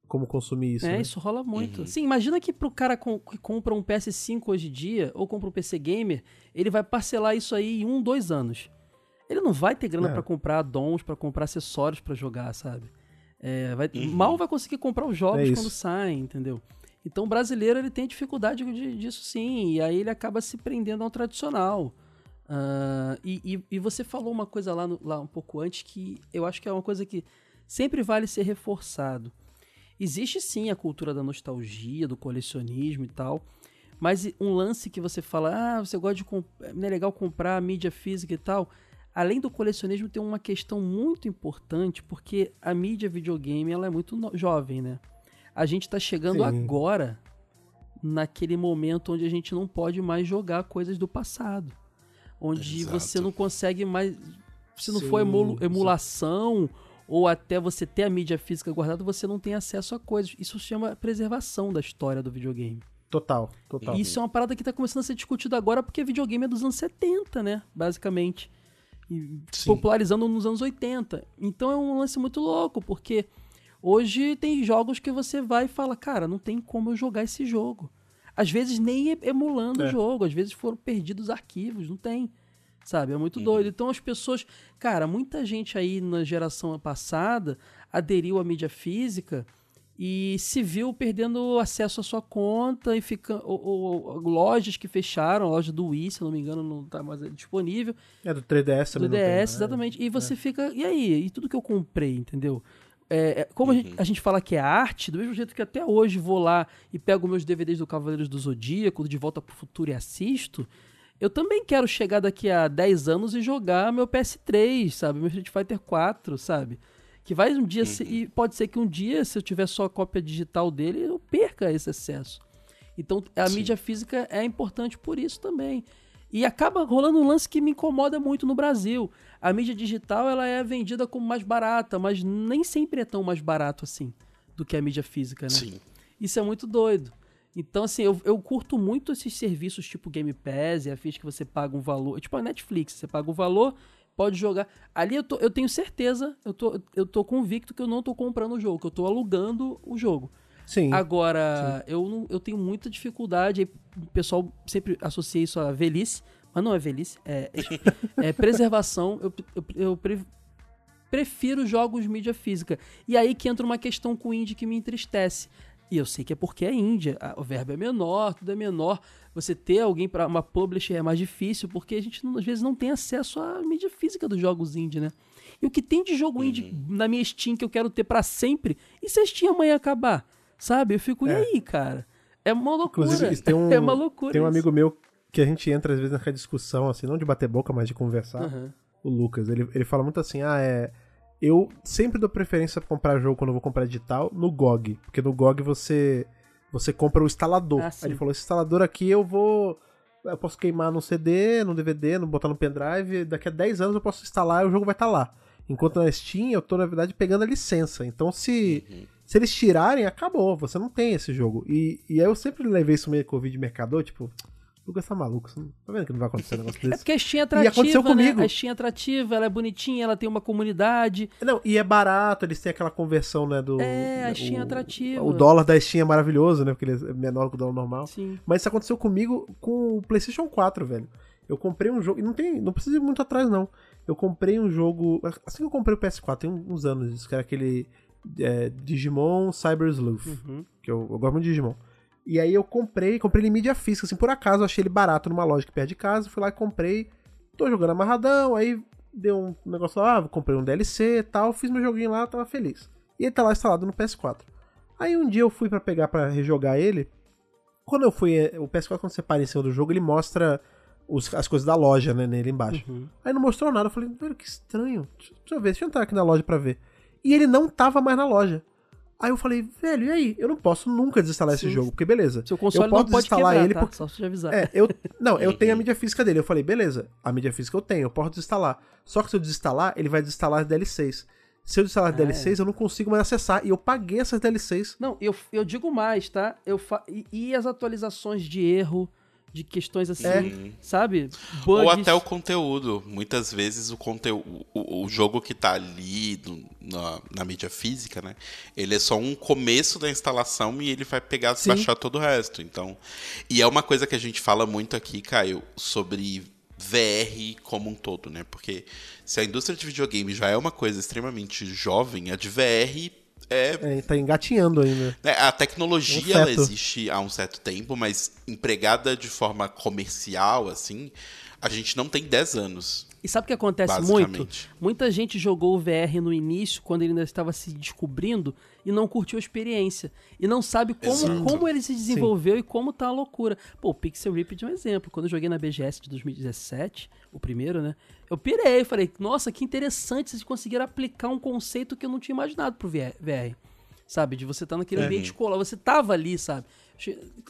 como consumir isso. É, né? isso rola muito. Uhum. Sim, imagina que pro cara com- que compra um PS5 hoje em dia, ou compra um PC Gamer, ele vai parcelar isso aí em um, dois anos. Ele não vai ter grana É. pra comprar addons, pra comprar acessórios pra jogar, sabe? É, vai- Uhum. Mal vai conseguir comprar os jogos É quando saem, entendeu? Então o brasileiro ele tem dificuldade de- disso sim, e aí ele acaba se prendendo ao tradicional. Ah, e, e- e você falou uma coisa lá, no- lá um pouco antes que eu acho que é uma coisa que sempre vale ser reforçado. Existe sim a cultura da nostalgia, do colecionismo e tal, mas um lance que você fala, ah, você gosta de comp- não é legal comprar mídia física e tal. Além do colecionismo, tem uma questão muito importante, porque a mídia videogame ela é muito jovem, né? A gente tá chegando Sim. agora naquele momento onde a gente não pode mais jogar coisas do passado. Onde Exato. você não consegue mais. Se não Sim, for emulu- sim. emulação ou até você ter a mídia física guardada, você não tem acesso a coisas. Isso se chama preservação da história do videogame. Total, total. E isso é uma parada que tá começando a ser discutida agora porque videogame é dos anos 70, né? Basicamente. E Sim. popularizando nos anos 80. Então é um lance muito louco, porque hoje tem jogos que você vai e fala, cara, não tem como eu jogar esse jogo. Às vezes nem emulando o É. jogo, às vezes foram perdidos arquivos, não tem. Sabe? É muito doido. Então as pessoas. Cara, muita gente aí na geração passada aderiu à mídia física e se viu perdendo acesso à sua conta e fica ou, ou- lojas que fecharam, a loja do Wii, se não me engano, não tá mais disponível. É do 3DS também. Do não tem, DS, né? exatamente. E você fica. E aí? E tudo que eu comprei, entendeu? É, é, como a, gente, a gente fala que é arte, do mesmo jeito que até hoje vou lá e pego meus DVDs do Cavaleiros do Zodíaco, de volta pro futuro e assisto. Eu também quero chegar daqui a 10 anos e jogar meu PS3, sabe? Meu Street Fighter 4, sabe? Que vai um dia. ser- e pode ser que um dia, se eu tiver só a cópia digital dele, eu perca esse acesso. Então a Sim. mídia física é importante por isso também. E acaba rolando um lance que me incomoda muito no Brasil. A mídia digital ela é vendida como mais barata, mas nem sempre é tão mais barato assim do que a mídia física, né? Sim. Isso é muito doido. Então, assim, eu, eu curto muito esses serviços tipo Game Pass e afins que você paga um valor. Tipo a Netflix, você paga o valor, pode jogar. Ali eu, tô- eu tenho certeza, eu tô, eu tô convicto que eu não tô comprando o jogo, que eu tô alugando o jogo. Sim. Agora, eu, não, eu tenho muita dificuldade, o pessoal sempre associa isso a velhice, mas não é velhice, é, é preservação. Eu, eu, eu pre- prefiro jogos mídia física. E aí que entra uma questão com o indie que me entristece. E eu sei que é porque é Índia, o verbo é menor, tudo é menor. Você ter alguém para uma publisher é mais difícil, porque a gente não- às vezes não tem acesso à mídia física dos jogos indie, né? E o que tem de jogo indie na minha Steam que eu quero ter pra sempre, e se a Steam amanhã acabar? Sabe? Eu fico, e É. aí, cara? É uma loucura. Inclusive, tem um, é uma loucura. tem um isso. amigo meu que a gente entra às vezes naquela discussão, assim, não de bater boca, mas de conversar. Aham. O Lucas, ele, ele fala muito assim, ah, é... Eu sempre dou preferência pra comprar jogo quando eu vou comprar digital no GOG. Porque no GOG você, você compra o instalador. Ah, ele falou, esse instalador aqui eu vou... Eu posso queimar no CD, no DVD, no, botar no pendrive. Daqui a 10 anos eu posso instalar e o jogo vai estar lá. Enquanto na Steam eu tô, na verdade, pegando a licença. Então se... Se eles tirarem, acabou. Você não tem esse jogo. E, e aí eu sempre levei isso meio Covid mercador, tipo, o Lucas tá maluco. Você não, tá vendo que não vai acontecer um negócio É desse? porque a Steam é E atrativa, aconteceu né? comigo. A Steam é atrativa, ela é bonitinha, ela tem uma comunidade. Não, e é barato, eles têm aquela conversão, né, do... É, a o- Steam é atrativa. O dólar da Steam é maravilhoso, né, porque ele é menor que o dólar normal. Sim. Mas isso aconteceu comigo com o PlayStation 4, velho. Eu comprei um jogo, e não tem, não precisa ir muito atrás, não. Eu comprei um jogo, assim que eu comprei o PS4, tem uns anos isso, que era aquele é, Digimon Cyber Sleuth, Uhum. que eu, eu gosto muito de Digimon. E aí eu comprei, comprei ele em mídia física, assim, por acaso eu achei ele barato numa loja que perto de casa, fui lá e comprei, tô jogando amarradão, aí deu um negócio lá, ah, comprei um DLC e tal, fiz meu joguinho lá, tava feliz. E ele tá lá instalado no PS4. Aí um dia eu fui pra pegar pra rejogar ele, quando eu fui, é, o PS4 quando você para em cima do jogo, ele mostra os- as coisas da loja, né, nele embaixo. Uhum. Aí não mostrou nada, eu falei, velho, que estranho, deixa, deixa eu ver, deixa eu entrar aqui na loja pra ver. E ele não tava mais na loja. Aí eu falei, velho, e aí? Eu não posso nunca desinstalar esse Sim. jogo, porque beleza. Seu console eu posso não pode desinstalar quebrar, ele tá? porque Só te avisar. é, eu. Não, eu tenho a mídia física dele. Eu falei, beleza, a mídia física eu tenho, eu posso desinstalar. Só que se eu desinstalar, ele vai desinstalar as DLCs. Se eu desinstalar as Ah, DLCs, eu não consigo mais acessar. E eu paguei essas DLCs. Não, eu, eu digo mais, tá? Eu fa... e, e as atualizações de erro de questões assim, É. sabe? Bugs. Ou até o conteúdo. Muitas vezes o conteúdo, o, o jogo que tá ali no- na, na mídia física, né? Ele é só um começo da instalação e ele vai pegar Sim. baixar todo o resto. Então, e é uma coisa que a gente fala muito aqui, Caio, sobre VR como um todo, né? Porque se a indústria de videogame já é uma coisa extremamente jovem, a de VR é É, tá engatinhando ainda. é, A tecnologia Um ela existe há um certo tempo, mas empregada de forma comercial, assim, a gente não tem 10 anos. E sabe o que acontece muito? Muita gente jogou o VR no início, quando ele ainda estava se descobrindo, e não curtiu a experiência. E não sabe como, Exato. como ele se desenvolveu e como tá a loucura. Pô, o Pixel Ripped é um exemplo. Quando eu joguei na BGS de 2017, o primeiro, né? Eu pirei, eu falei, nossa, que interessante vocês conseguiram aplicar um conceito que eu não tinha imaginado pro VR. Sabe? De você estar naquele É. ambiente escolar, você tava ali, sabe?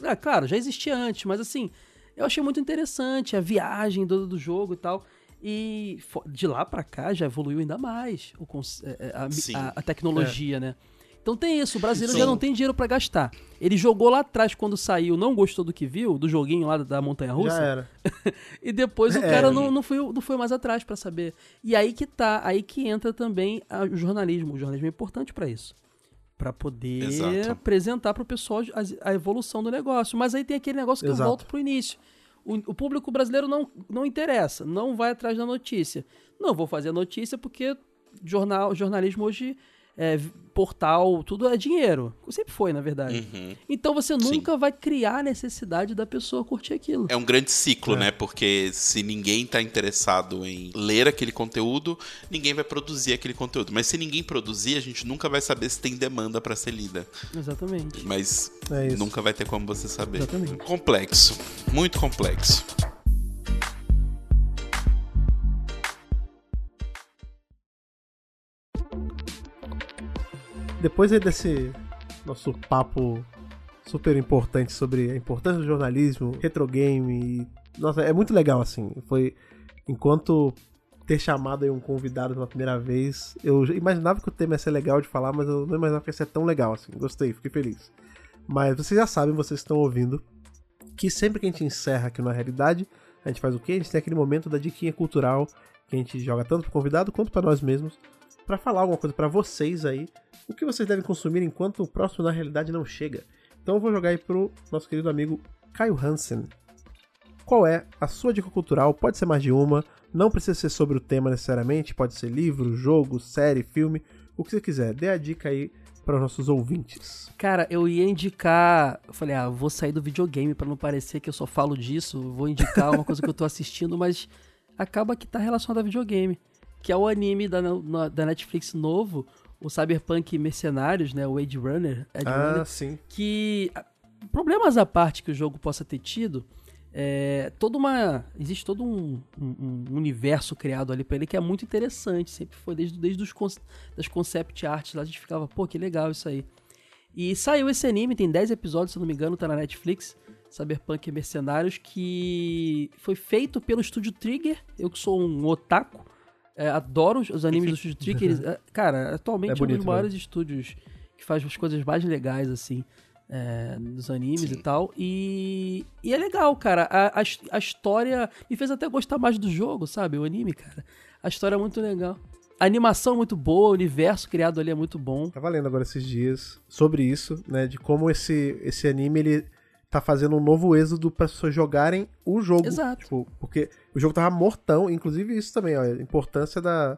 Ah, Claro, já existia antes, mas assim, eu achei muito interessante a viagem do, do jogo e tal. E de lá pra cá já evoluiu ainda mais o é, é, a, a- a tecnologia, né? Então tem isso, o brasileiro Sim. já não tem dinheiro pra gastar. Ele jogou lá atrás quando saiu, não gostou do que viu, do joguinho lá da- da montanha Já russa, era. e depois o É. cara não, não, foi, não foi mais atrás pra saber. E aí que tá, aí que entra também a- o jornalismo. O jornalismo é importante pra isso. Pra poder Exato. apresentar pro pessoal as- a, evolução do negócio. Mas aí tem aquele negócio que eu Exato. volto pro início. O, o público brasileiro não, não interessa, não vai atrás da notícia. Não vou fazer notícia porque jornal, jornalismo hoje, é, portal, tudo é dinheiro. Sempre foi, na verdade. Uhum. Então você nunca vai criar a necessidade da pessoa curtir aquilo. É um grande ciclo, É. né? Porque se ninguém tá interessado em ler aquele conteúdo, ninguém vai produzir aquele conteúdo. Mas se ninguém produzir, a gente nunca vai saber se tem demanda pra ser lida. Exatamente. Mas É nunca vai ter como você saber. Exatamente. Complexo. Muito complexo. Depois desse nosso papo super importante sobre a importância do jornalismo, retrogame, nossa, é muito legal assim. Foi enquanto ter chamado um convidado pela primeira vez, eu imaginava que o tema ia ser legal de falar, mas eu não imaginava que ia ser tão legal assim. Gostei, fiquei feliz. Mas vocês já sabem, vocês estão ouvindo, que sempre que a gente encerra aqui na realidade, a gente faz o quê? A gente tem aquele momento da diquinha cultural que a gente joga tanto pro convidado quanto para nós mesmos, para falar alguma coisa para vocês aí, o que vocês devem consumir enquanto o próximo na realidade não chega. Então eu vou jogar aí pro nosso querido amigo Caio Hansen. Qual é a sua dica cultural? Pode ser mais de uma, não precisa ser sobre o tema necessariamente, pode ser livro, jogo, série, filme, o que você quiser. Dê a dica aí para os nossos ouvintes. Cara, eu ia indicar. Eu falei, ah, vou sair do videogame pra não parecer que eu só falo disso. Vou indicar uma coisa que eu tô assistindo, mas acaba que tá relacionado a videogame. Que é o anime da, na- da Netflix novo, o Cyberpunk Mercenários, né? O Age Runner. Age Runner Ah, sim. que ah, problemas à parte que o jogo possa ter tido, é, toda uma existe todo um, um- um universo criado ali pra ele que é muito interessante, sempre foi desde desde os das concept arts lá a gente ficava, pô, que legal isso aí. E saiu esse anime, tem 10 episódios, se eu não me engano, tá na Netflix, Cyberpunk Mercenários, que foi feito pelo estúdio Trigger, eu que sou um otaku, é, adoro os, os animes do estúdio Trigger, eles- é, cara, atualmente É é, um bonito dos maiores estúdios que faz as coisas mais legais, assim, é, dos animes Sim. e tal. E, e é legal, cara. A, a, a história me fez até gostar mais do jogo, sabe? O anime, cara. A história é muito legal. A animação é muito boa, o universo criado ali é muito bom. Tava lendo agora esses dias sobre isso, né? De como esse, esse anime ele tá fazendo um novo êxodo para as pessoas jogarem o jogo. Exato. Tipo, porque o jogo tava mortão, inclusive isso também, ó, a importância da,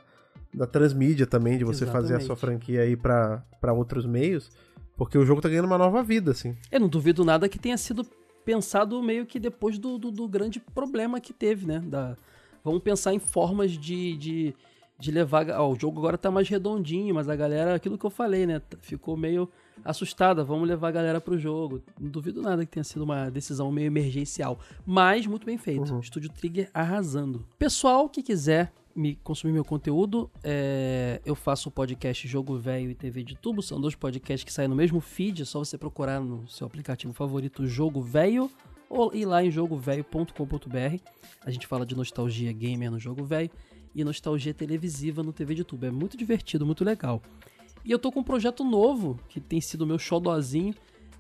da transmídia também, de você fazer a sua Exatamente. franquia aí pra outros meios, porque o jogo tá ganhando uma nova vida, assim. Eu não duvido nada que tenha sido pensado meio que depois do, do, do grande problema que teve, né? Da, vamos pensar em formas de, de, de levar. Ó, o jogo agora tá mais redondinho, mas a galera, aquilo que eu falei, né? Ficou meio assustada. Vamos levar a galera pro jogo. Não duvido nada que tenha sido uma decisão meio emergencial. Mas muito bem feito. Uhum. Estúdio Trigger arrasando. Pessoal que quiser me consumir meu conteúdo, é, eu faço o podcast Jogo Velho e TV de Tubo. São dois podcasts que saem no mesmo feed. É só você procurar no seu aplicativo favorito Jogo Velho ou ir lá em jogovelho.com.br. A gente fala de nostalgia gamer no Jogo Velho e nostalgia televisiva no TV de Tubo. É muito divertido, muito legal. E eu tô com um projeto novo, que tem sido meu xodozinho,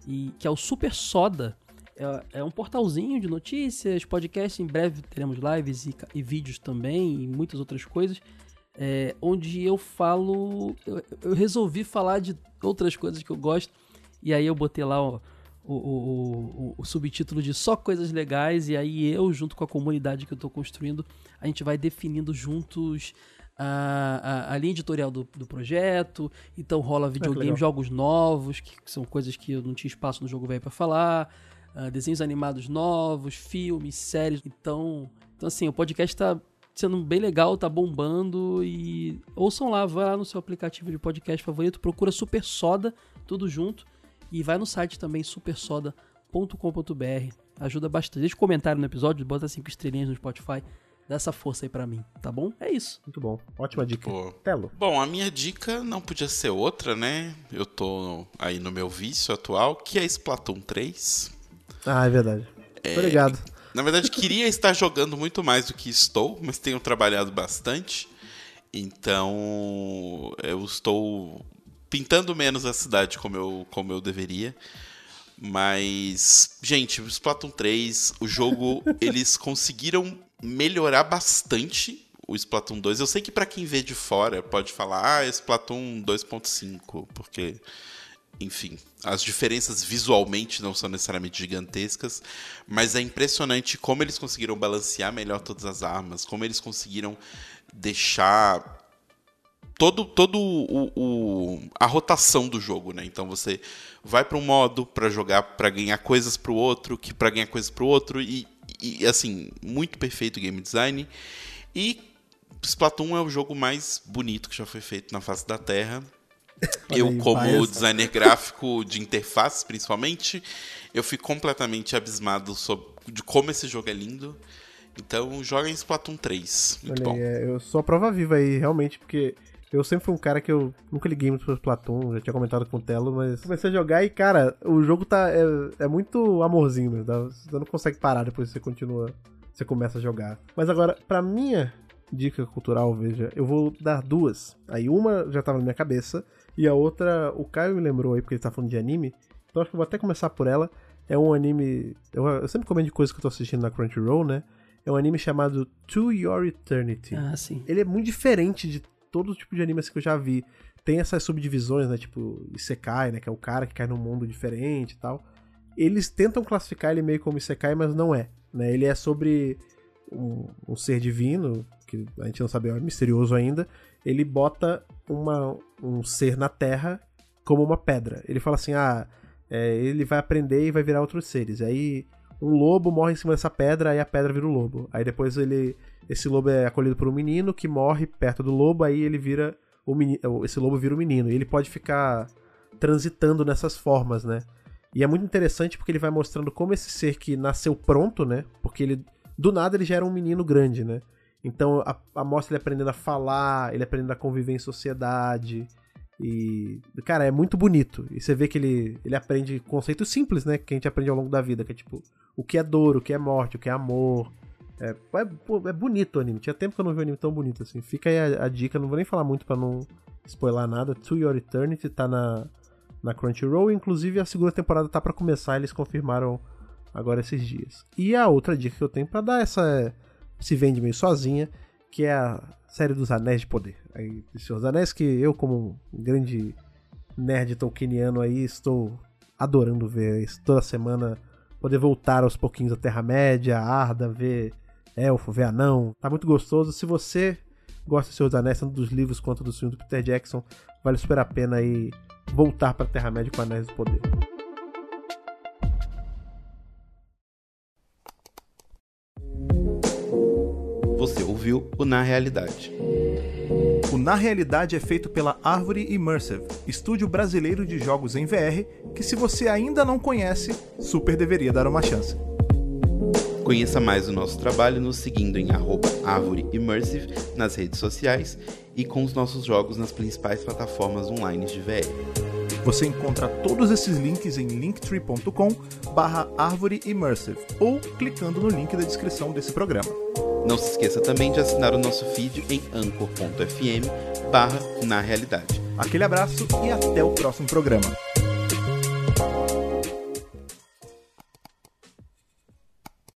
e que é o Super Soda. é, é um portalzinho de notícias, podcast. Em breve teremos lives e, e vídeos também e muitas outras coisas. É, onde eu falo. Eu, eu, resolvi falar de outras coisas que eu gosto. E aí eu botei lá o, o, o, o, subtítulo de só coisas legais. E aí eu, junto com a comunidade que eu estou construindo, a gente vai definindo juntos a, a, a linha editorial do, do, projeto. Então rola videogame, ah, jogos novos, que, que, são coisas que eu não tinha espaço no jogo velho para falar. Uh, desenhos animados novos, filmes, séries. Então, então assim, o podcast está sendo bem legal, tá bombando e ouçam lá, vai lá no seu aplicativo de podcast favorito, procura Super Soda, tudo junto e vai no site também supersoda.com.br. Ajuda bastante. Deixa um comentário no episódio, bota cinco estrelinhas no Spotify. Dá essa força aí para mim, tá bom? É isso. Muito bom. Ótima dica. Pô. Telo. Bom, a minha dica não podia ser outra, né? Eu tô aí no meu vício atual, que é Splatoon 3. Ah, é verdade. É... Obrigado. Na verdade, queria estar jogando muito mais do que estou, mas tenho trabalhado bastante. Então, eu estou pintando menos a cidade como eu, como eu deveria. Mas, gente, o Splatoon 3, o jogo, eles conseguiram melhorar bastante o Splatoon 2. Eu sei que para quem vê de fora pode falar, ah, Splatoon 2.5, porque enfim, as diferenças visualmente não são necessariamente gigantescas, mas é impressionante como eles conseguiram balancear melhor todas as armas, como eles conseguiram deixar todo todo o, o a rotação do jogo, né? Então você vai para um modo para jogar para ganhar coisas para o outro, que para ganhar coisas para o outro e, e assim muito perfeito o game design e Splatoon é o jogo mais bonito que já foi feito na face da Terra eu, como designer gráfico de interface, principalmente, eu fui completamente abismado sobre, de como esse jogo é lindo. Então, joga em Splatoon 3. Muito Olha, bom. É, eu sou a prova viva aí, realmente, porque eu sempre fui um cara que eu nunca liguei muito pro Splatoon, já tinha comentado com o Telo, mas comecei a jogar e, cara, o jogo tá. É, é muito amorzinho, né? Você não consegue parar depois que você continua. Você começa a jogar. Mas agora, pra minha dica cultural, veja, eu vou dar duas. Aí uma já tava na minha cabeça, e a outra, o Caio me lembrou aí, porque ele tá falando de anime. Então acho que eu vou até começar por ela. É um anime. Eu, eu sempre comento de coisas que eu tô assistindo na Crunchyroll, né? É um anime chamado To Your Eternity. Ah, sim. Ele é muito diferente de todo tipo de anime assim que eu já vi. Tem essas subdivisões, né? Tipo, Isekai, né? Que é o cara que cai num mundo diferente e tal. Eles tentam classificar ele meio como Isekai, mas não é. Né? Ele é sobre um, um ser divino, que a gente não sabe, é misterioso ainda. Ele bota uma, um ser na Terra como uma pedra. Ele fala assim: ah, é, ele vai aprender e vai virar outros seres. Aí um lobo morre em cima dessa pedra, aí a pedra vira o lobo. Aí depois ele. Esse lobo é acolhido por um menino que morre perto do lobo, aí ele vira. O menino, esse lobo vira o menino. E ele pode ficar transitando nessas formas, né? E é muito interessante porque ele vai mostrando como esse ser que nasceu pronto, né? Porque ele. Do nada ele já era um menino grande, né? Então a, a mostra ele aprendendo a falar, ele aprendendo a conviver em sociedade. E, cara, é muito bonito. E você vê que ele, ele aprende conceitos simples, né? Que a gente aprende ao longo da vida, que é tipo, o que é dor, o que é morte, o que é amor. É, é, é bonito o anime. Tinha tempo que eu não vi um anime tão bonito assim. Fica aí a, a dica, não vou nem falar muito para não spoiler nada. To Your Eternity tá na, na Crunchyroll. Inclusive a segunda temporada tá para começar, eles confirmaram agora esses dias. E a outra dica que eu tenho para dar essa se vende meio sozinha, que é a série dos Anéis de Poder. Aí, Senhor dos Anéis, que eu, como um grande nerd tolkieniano aí, estou adorando ver isso toda semana, poder voltar aos pouquinhos à Terra-média, Arda, ver elfo, ver anão. Tá muito gostoso. Se você gosta de Senhor dos Anéis, tanto dos livros quanto do filme do Peter Jackson, vale super a pena aí voltar para a Terra-média com Anéis do Poder. Você ouviu o Na Realidade. O Na Realidade é feito pela Árvore Immersive, estúdio brasileiro de jogos em VR, que se você ainda não conhece, super deveria dar uma chance. Conheça mais o nosso trabalho nos seguindo em Árvore Immersive nas redes sociais e com os nossos jogos nas principais plataformas online de VR. Você encontra todos esses links em linktree.com barra ou clicando no link da descrição desse programa. Não se esqueça também de assinar o nosso feed em anchor.fm barra na realidade. Aquele abraço e até o próximo programa.